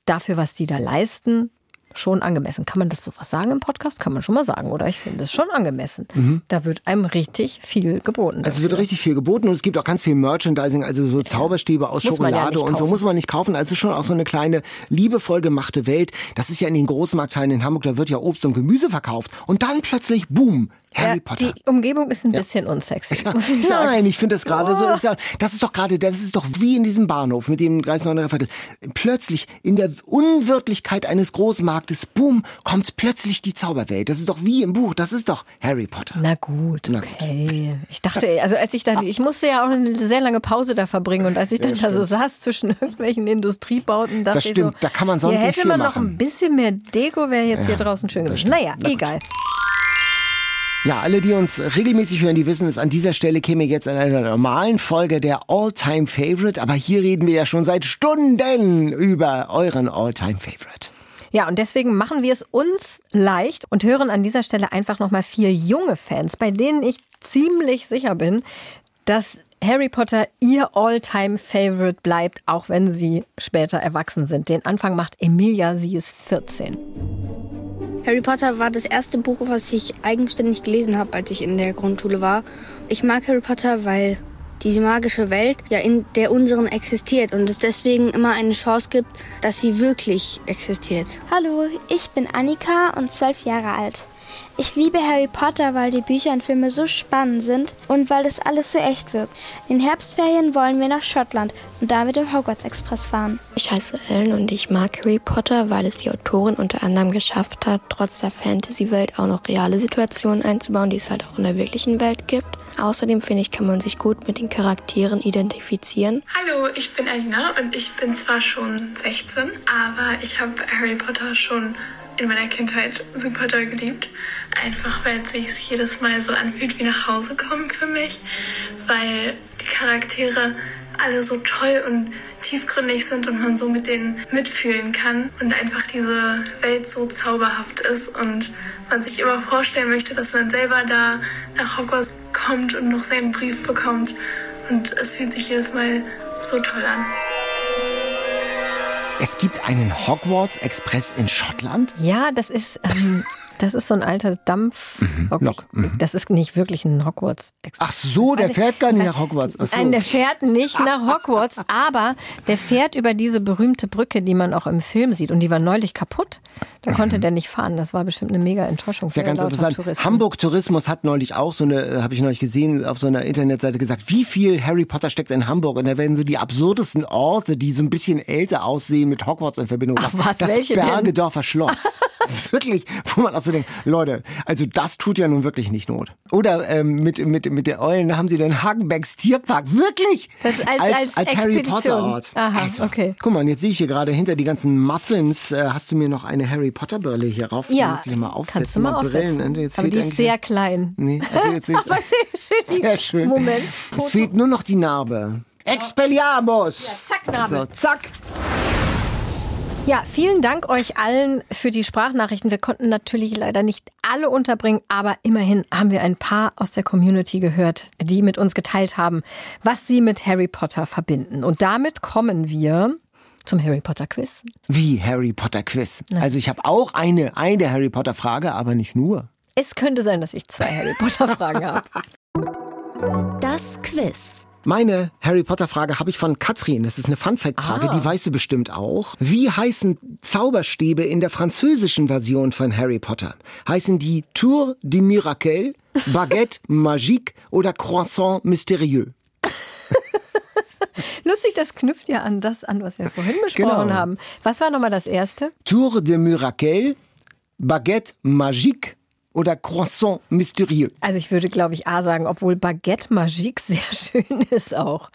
dafür, was die da leisten, schon angemessen. Kann man das so was sagen im Podcast? Kann man schon mal sagen, oder? Ich finde es schon angemessen. Mhm. Da wird einem richtig viel geboten. Also es wird richtig viel geboten und es gibt auch ganz viel Merchandising, also so Zauberstäbe aus Muss ja Schokolade nicht und so muss man nicht kaufen. Also schon auch so eine kleine liebevoll gemachte Welt. Das ist ja in den Großmarktteilen in Hamburg, da wird ja Obst und Gemüse verkauft und dann plötzlich boom, Harry Ja, Potter. Die Umgebung ist ein bisschen unsexy, muss ich sagen. Nein, ich finde das gerade so. Oh. Ist ja, das ist doch gerade, das ist doch wie in diesem Bahnhof mit dem Kreisneuner Viertel. Plötzlich in der Unwirtlichkeit eines Großmarktes, boom, kommt plötzlich die Zauberwelt. Das ist doch wie im Buch. Das ist doch Harry Potter. Na gut, okay. Ich dachte, also als ich dann, ich musste ja auch eine sehr lange Pause da verbringen und als ich dann Ja, da so saß zwischen irgendwelchen Industriebauten, dachte Das ich stimmt, so, da kann man sonst hier nicht hätte viel man noch machen. ein bisschen mehr Deko, wäre jetzt hier Ja, draußen schön gewesen. Naja, egal. Ja, alle, die uns regelmäßig hören, die wissen es, an dieser Stelle käme jetzt in einer normalen Folge der All-Time Favorite. Aber hier reden wir ja schon seit Stunden über euren All-Time Favorite. Ja, und deswegen machen wir es uns leicht und hören an dieser Stelle einfach nochmal vier junge Fans, bei denen ich ziemlich sicher bin, dass Harry Potter ihr All-Time-Favorite bleibt, auch wenn sie später erwachsen sind. Den Anfang macht Emilia, sie ist 14. Harry Potter war das erste Buch, was ich eigenständig gelesen habe, als ich in der Grundschule war. Ich mag Harry Potter, weil diese magische Welt ja in der unseren existiert und es deswegen immer eine Chance gibt, dass sie wirklich existiert. Hallo, ich bin Annika und zwölf Jahre alt. Ich liebe Harry Potter, weil die Bücher und Filme so spannend sind und weil das alles so echt wirkt. In Herbstferien wollen wir nach Schottland und da mit dem Hogwarts Express fahren. Ich heiße Ellen und ich mag Harry Potter, weil es die Autorin unter anderem geschafft hat, trotz der Fantasy-Welt auch noch reale Situationen einzubauen, die es halt auch in der wirklichen Welt gibt. Außerdem finde ich, kann man sich gut mit den Charakteren identifizieren. Hallo, ich bin Alina und ich bin zwar schon 16, aber ich habe Harry Potter schon in meiner Kindheit super doll geliebt. Einfach weil es sich jedes Mal so anfühlt wie nach Hause kommen für mich, weil die Charaktere alle so toll und tiefgründig sind und man so mit denen mitfühlen kann und einfach diese Welt so zauberhaft ist und man sich immer vorstellen möchte, dass man selber da nach Hogwarts kommt und noch seinen Brief bekommt und es fühlt sich jedes Mal so toll an. Es gibt einen Hogwarts Express in Schottland? Ja, das ist, ähm, das ist so ein alter Dampf. Okay, Lok, mhm. Das ist nicht wirklich ein Hogwarts. Ach so, der ich- fährt gar nicht nach Hogwarts. Ach so. Nein, der fährt nicht nach Hogwarts, aber der fährt über diese berühmte Brücke, die man auch im Film sieht. Und die war neulich kaputt. Da konnte der nicht fahren. Das war bestimmt eine mega Enttäuschung Mhm. Ist ja ganz interessant. Touristen. Hamburg Tourismus hat neulich auch so eine, äh, habe ich neulich gesehen, auf so einer Internetseite gesagt, wie viel Harry Potter steckt in Hamburg. Und da werden so die absurdesten Orte, die so ein bisschen älter aussehen, mit Hogwarts in Verbindung gebracht. was, Das welche denn? Bergedorfer Schloss. wirklich, wo man auch so denkt, Leute, also das tut ja nun wirklich nicht Not. Oder ähm, mit, mit, mit der Eulen, da haben sie den Hagenbecks Tierpark. Wirklich? Das als, als, Harry Expedition. Potter Ort. Aha, Also, okay. Guck mal, und jetzt sehe ich hier gerade hinter die ganzen Muffins, äh, hast du mir noch eine Harry Potter Brille hier rauf? Die Ja, muss ich mal aufsetzen. kannst du mal Brillen. aufsetzen. Und Jetzt Aber die ist sehr klein. Nee, also jetzt nicht. Aber sehr schön. Sehr schön. Moment. Es fehlt nur noch die Narbe. Expelliarmus! zack, Narbe. So, zack. Ja, vielen Dank euch allen für die Sprachnachrichten. Wir konnten natürlich leider nicht alle unterbringen, aber immerhin haben wir ein paar aus der Community gehört, die mit uns geteilt haben, was sie mit Harry Potter verbinden. Und damit kommen wir zum Harry Potter Quiz. Wie Harry Potter Quiz. Also ich habe auch eine, eine Harry Potter Frage, aber nicht nur. Es könnte sein, dass ich zwei Harry Potter Fragen habe. Das Quiz. Meine Harry Potter Frage habe ich von Katrin. Das ist eine Fun Fact Frage, Ah. die weißt du bestimmt auch. Wie heißen Zauberstäbe in der französischen Version von Harry Potter? Heißen die Tour de Miracle, Baguette Magique oder Croissant Mystérieux? Lustig, das knüpft ja an das an, was wir vorhin besprochen Genau. haben. Was war nochmal das erste? Tour de Miracle, Baguette Magique oder Croissant Mystérieux? Also ich würde, glaube ich, A sagen, obwohl Baguette Magique sehr schön ist auch.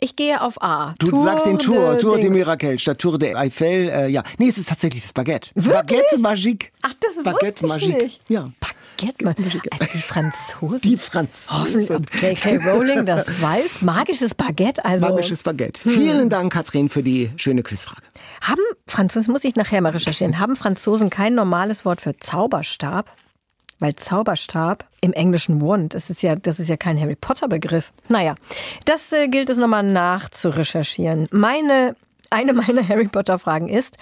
Ich gehe auf A. Du Tour sagst den Tour, de Tour de. Miracle statt Tour de Eiffel. Äh, ja, nee, es ist tatsächlich das Baguette. Wirklich? Baguette Magique. Ach, das Baguette Magique. nicht. Ja. Baguette Magique. Also die Franzosen. Die Franzosen. Hoffentlich, ob J.K. Rowling das weiß. Magisches Baguette, also. Magisches Baguette. Hm. Vielen Dank, Katrin, für die schöne Quizfrage. Haben Franzosen, muss ich nachher mal recherchieren, haben Franzosen kein normales Wort für Zauberstab? Weil Zauberstab im Englischen Wand, das ist ja, das ist ja kein Harry Potter Begriff. Naja, das äh, gilt es nochmal nachzurecherchieren. Meine Eine meiner Harry Potter Fragen ist,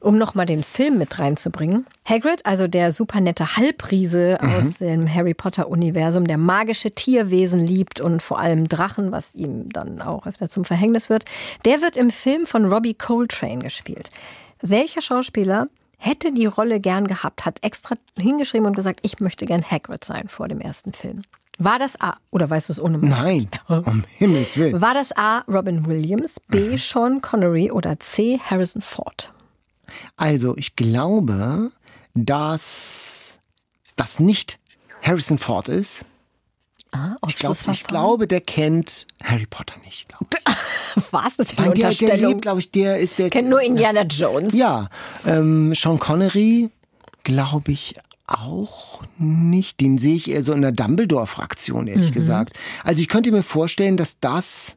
um nochmal den Film mit reinzubringen. Hagrid, also der super nette Halbriese Mhm. aus dem Harry Potter Universum, der magische Tierwesen liebt und vor allem Drachen, was ihm dann auch öfter zum Verhängnis wird, der wird im Film von Robbie Coltrane gespielt. Welcher Schauspieler hätte die Rolle gern gehabt, hat extra hingeschrieben und gesagt, ich möchte gern Hagrid sein vor dem ersten Film. War das A, oder weißt du es ohne mich? Nein, um Himmels Willen. War das A. Robin Williams, B. Sean Connery oder C. Harrison Ford? Also, ich glaube, dass das nicht Harrison Ford ist. Ah, ich, glaub, ich glaube, der kennt Harry Potter nicht. Was? Das ist Nein, der, der lebt, glaube ich, der ist der. Kennt nur Indiana Jones. Ja, ähm, Sean Connery, glaube ich auch nicht. Den sehe ich eher so in der Dumbledore-Fraktion, ehrlich Mhm. gesagt. Also ich könnte mir vorstellen, dass das,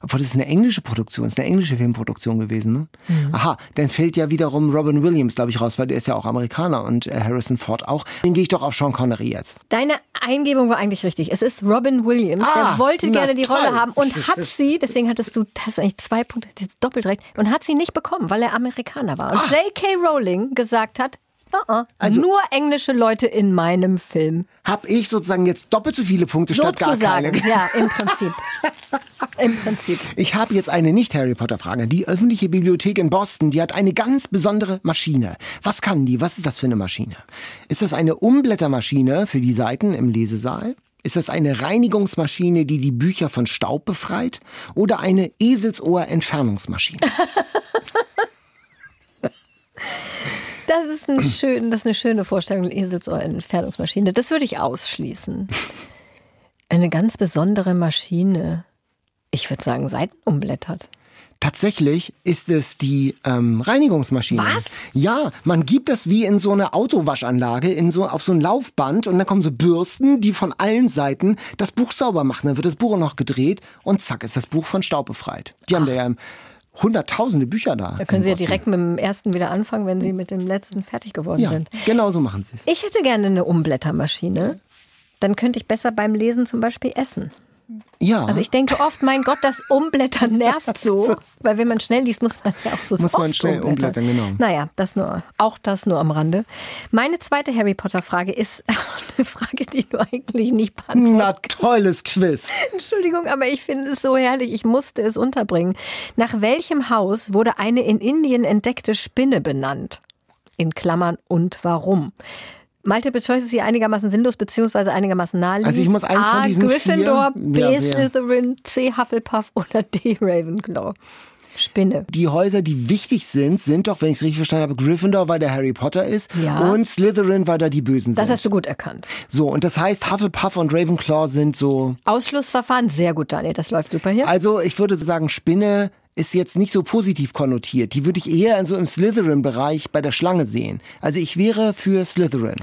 obwohl das ist eine englische Produktion, ist eine englische Filmproduktion gewesen, ne? Mhm. Aha, dann fällt ja wiederum Robin Williams, glaube ich, raus, weil der ist ja auch Amerikaner und äh, Harrison Ford auch. Dann gehe ich doch auf Sean Connery jetzt. Deine Eingebung war eigentlich richtig. Es ist Robin Williams. Ah, der wollte gerne die toll. Rolle haben und hat sie, deswegen hattest du, hast du eigentlich zwei Punkte, doppelt recht, und hat sie nicht bekommen, weil er Amerikaner war. Und Ah. J.K. Rowling gesagt hat, uh -uh, nur englische Leute in meinem Film. Hab ich sozusagen jetzt doppelt so viele Punkte statt gar keine? Sozusagen, ja, im Prinzip. Im Prinzip. Ich habe jetzt eine nicht-Harry Potter-Frage. Die öffentliche Bibliothek in Boston, die hat eine ganz besondere Maschine. Was kann die? Was ist das für eine Maschine? Ist das eine Umblättermaschine für die Seiten im Lesesaal? Ist das eine Reinigungsmaschine, die die Bücher von Staub befreit? Oder eine Eselsohr-Entfernungsmaschine? Das ist, ein schön, das ist eine schöne Vorstellung, eine Eselsohr-Entfernungsmaschine. Das würde ich ausschließen. Eine ganz besondere Maschine. Ich würde sagen, Seiten umblättert. Tatsächlich ist es die ähm, Reinigungsmaschine. Was? Ja, man gibt das wie in so eine Autowaschanlage, in so, auf so ein Laufband und dann kommen so Bürsten, die von allen Seiten das Buch sauber machen. Dann wird das Buch noch gedreht und zack ist das Buch von Staub befreit. Die haben da ja hunderttausende Bücher da. Da können Sie ja direkt mit dem ersten wieder anfangen, wenn Sie mit dem letzten fertig geworden Ja, sind. genau so machen sie es. Ich hätte gerne eine Umblättermaschine. Dann könnte ich besser beim Lesen zum Beispiel essen. Ja. Also ich denke oft, mein Gott, das Umblättern nervt so, weil wenn man schnell liest, muss man ja auch so Muss man schnell umblättern, genau. Naja, das nur, auch das nur am Rande. Meine zweite Harry Potter Frage ist eine Frage, die du eigentlich nicht beantworten Na, tolles Quiz. Entschuldigung, aber ich finde es so herrlich. Ich musste es unterbringen. Nach welchem Haus wurde eine in Indien entdeckte Spinne benannt? In Klammern und warum? Multiple Choice ist hier einigermaßen sinnlos beziehungsweise einigermaßen naheliegend. Also ich muss eins von A. diesen Gryffindor, vier- B. Ja? Slytherin, C. Hufflepuff oder D. Ravenclaw. Spinne. Die Häuser, die wichtig sind, sind doch, wenn ich es richtig verstanden habe, Gryffindor, weil der Harry Potter ist Ja. und Slytherin, weil da die Bösen Das sind. hast du gut erkannt. So, und das heißt, Hufflepuff und Ravenclaw sind so Ausschlussverfahren, sehr gut, Daniel. Das läuft super hier. Also ich würde sagen, Spinne ist jetzt nicht so positiv konnotiert. Die würde ich eher so im Slytherin-Bereich bei der Schlange sehen. Also ich wäre für Slytherin.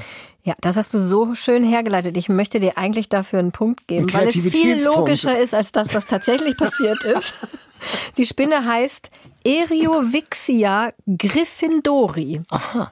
Ja, das hast du so schön hergeleitet. Ich möchte dir eigentlich dafür einen Punkt geben, weil es viel logischer ist als das, was tatsächlich passiert ist. Die Spinne heißt Eriovixia gryffindori. Aha.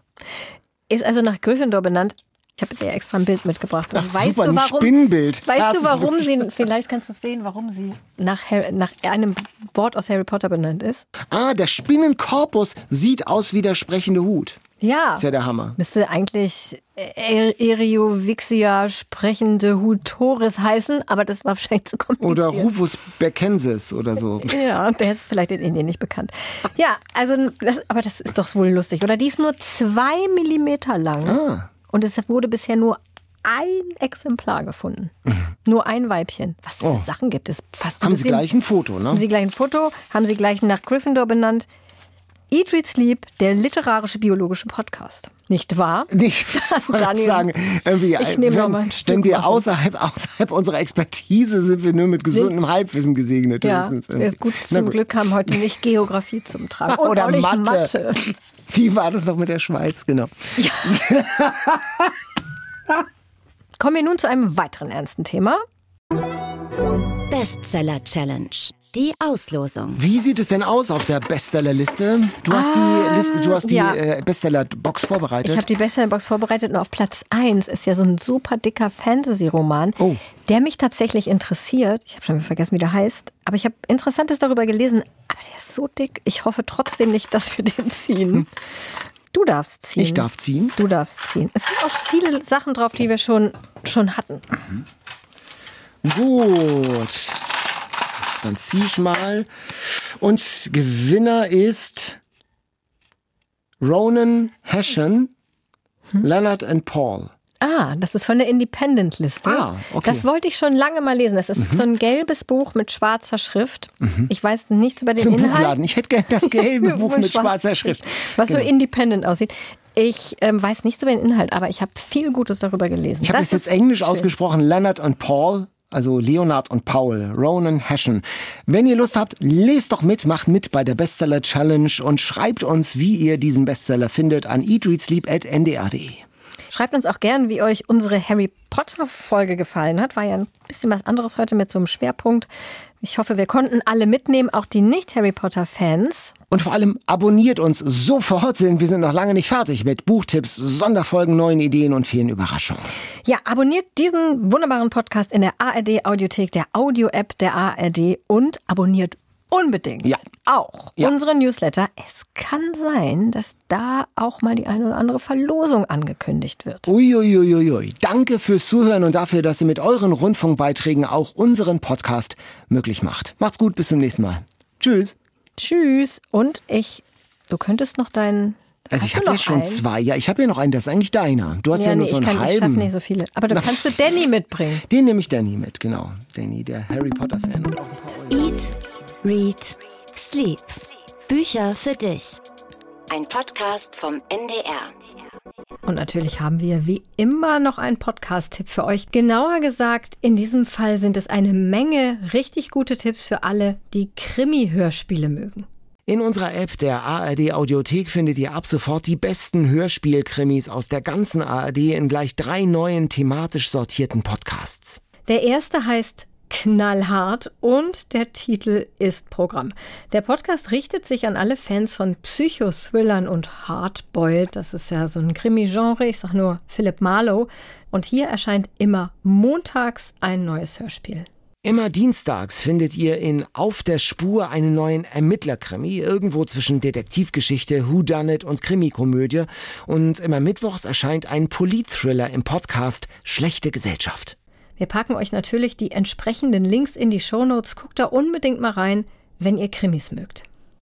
Ist also nach Gryffindor benannt. Ich habe dir extra ein Bild mitgebracht. Ach, weißt super, du, ein warum, Spinnenbild. Weißt du, Herzlichen warum sie, vielleicht kannst du sehen, warum sie nach, Harry, nach einem Wort aus Harry Potter benannt ist? Ah, der Spinnenkorpus sieht aus wie der sprechende Hut. Ja. Ist ja der Hammer. Müsste eigentlich Er- Eriovixia sprechende Hutoris heißen, aber das war wahrscheinlich zu kompliziert. Oder Rufus Beckensis oder so. Ja, der ist vielleicht in Indien nicht bekannt. Ja, also, das, aber das ist doch wohl lustig, oder? Die ist nur zwei Millimeter lang. Ah. Und es wurde bisher nur ein Exemplar gefunden. Nur ein Weibchen. Was für Mhm. Oh. Sachen gibt es? Fast Haben Sie gleich ein Foto, ne? Haben Sie gleich ein Foto? Haben Sie gleich nach Gryffindor benannt? Eat, Read, Sleep, der literarische biologische Podcast. Nicht wahr? Nicht, wollte Daniel, sagen, irgendwie, ich nehme noch wenn, mal ein Stück wenn wir außerhalb, außerhalb unserer Expertise sind wir nur mit gesundem Halbwissen gesegnet. Ja, ist irgendwie. gut, zum Glück kam heute nicht Geografie zum Tragen. Und Oder auch nicht Mathe. Mathe. Wie war das noch mit der Schweiz? Genau. Kommen wir nun zu einem weiteren ernsten Thema. Bestseller Challenge. Die Auslosung. Wie sieht es denn aus auf der Bestsellerliste? Du hast Ähm, die Liste, du hast die ja. äh, Bestseller-Box vorbereitet. Ich habe die Bestsellerbox vorbereitet und auf Platz 1 ist ja so ein super dicker Fantasy-Roman, Oh. der mich tatsächlich interessiert. Ich habe schon vergessen, wie der heißt. Aber ich habe Interessantes darüber gelesen. Aber der ist so dick. Ich hoffe trotzdem nicht, dass wir den ziehen. Du darfst ziehen. Ich darf ziehen. Du darfst ziehen. Es sind auch viele Sachen drauf, die wir schon, schon hatten. Gut. Dann ziehe ich mal. Und Gewinner ist Ronan Hession, Hm? Leonard and Paul. Ah, das ist von der Independent-Liste. Ah, okay. Das wollte ich schon lange mal lesen. Das ist so ein gelbes Buch mit schwarzer Schrift. Mhm. Ich weiß nichts über den Zum Inhalt. Buchladen. Ich hätte gerne das gelbe Buch mit schwarzer Schrift. Was so Genau. independent aussieht. Ich ähm, weiß nichts über den Inhalt, aber ich habe viel Gutes darüber gelesen. Ich habe Das das jetzt englisch schön. ausgesprochen, Leonard und Paul. Also Leonard und Paul, Ronan Hession. Wenn ihr Lust habt, lest doch mit, macht mit bei der Bestseller Challenge und schreibt uns, wie ihr diesen Bestseller findet an eatreadsleep.ndr.de. Schreibt uns auch gern, wie euch unsere Harry Potter Folge gefallen hat. War ja ein bisschen was anderes heute mit so einem Schwerpunkt. Ich hoffe, wir konnten alle mitnehmen, auch die nicht Harry Potter Fans. Und vor allem abonniert uns sofort, denn wir sind noch lange nicht fertig mit Buchtipps, Sonderfolgen, neuen Ideen und vielen Überraschungen. Ja, abonniert diesen wunderbaren Podcast in der ARD Audiothek, der Audio-App der ARD und abonniert unbedingt Ja. auch Ja. unsere Newsletter. Es kann sein, dass da auch mal die eine oder andere Verlosung angekündigt wird. Uiuiuiui. Danke fürs Zuhören und dafür, dass ihr mit euren Rundfunkbeiträgen auch unseren Podcast möglich macht. Macht's gut, bis zum nächsten Mal. Tschüss. Tschüss. Und ich, du könntest noch deinen. Also Hast ich habe jetzt schon einen? zwei. Ja, ich habe ja noch einen, das ist eigentlich deiner. Du hast ja, nur nee, so ich einen kann, ich schaffe halben. nicht so viele. Aber du Na, kannst du Danny mitbringen. Den nehme ich Danny mit, genau. Danny, der Harry Potter Fan. Eat, Read, Sleep. Bücher für dich. Ein Podcast vom NDR. Und natürlich haben wir wie immer noch einen Podcast-Tipp für euch. Genauer gesagt, in diesem Fall sind es eine Menge richtig gute Tipps für alle, die Krimi-Hörspiele mögen. In unserer App der ARD Audiothek findet ihr ab sofort die besten Hörspielkrimis aus der ganzen ARD in gleich drei neuen thematisch sortierten Podcasts. Der erste heißt Knallhart und der Titel ist Programm. Der Podcast richtet sich an alle Fans von Psychothrillern und Hardboiled. Das ist ja so ein Krimi-Genre. Ich sag nur Philip Marlowe. Und hier erscheint immer montags ein neues Hörspiel. Immer dienstags findet ihr in Auf der Spur einen neuen Ermittlerkrimi, irgendwo zwischen Detektivgeschichte, Whodunit und Krimikomödie. Und immer mittwochs erscheint ein Politthriller im Podcast Schlechte Gesellschaft. Wir packen euch natürlich die entsprechenden Links in die Shownotes. Guckt da unbedingt mal rein, wenn ihr Krimis mögt.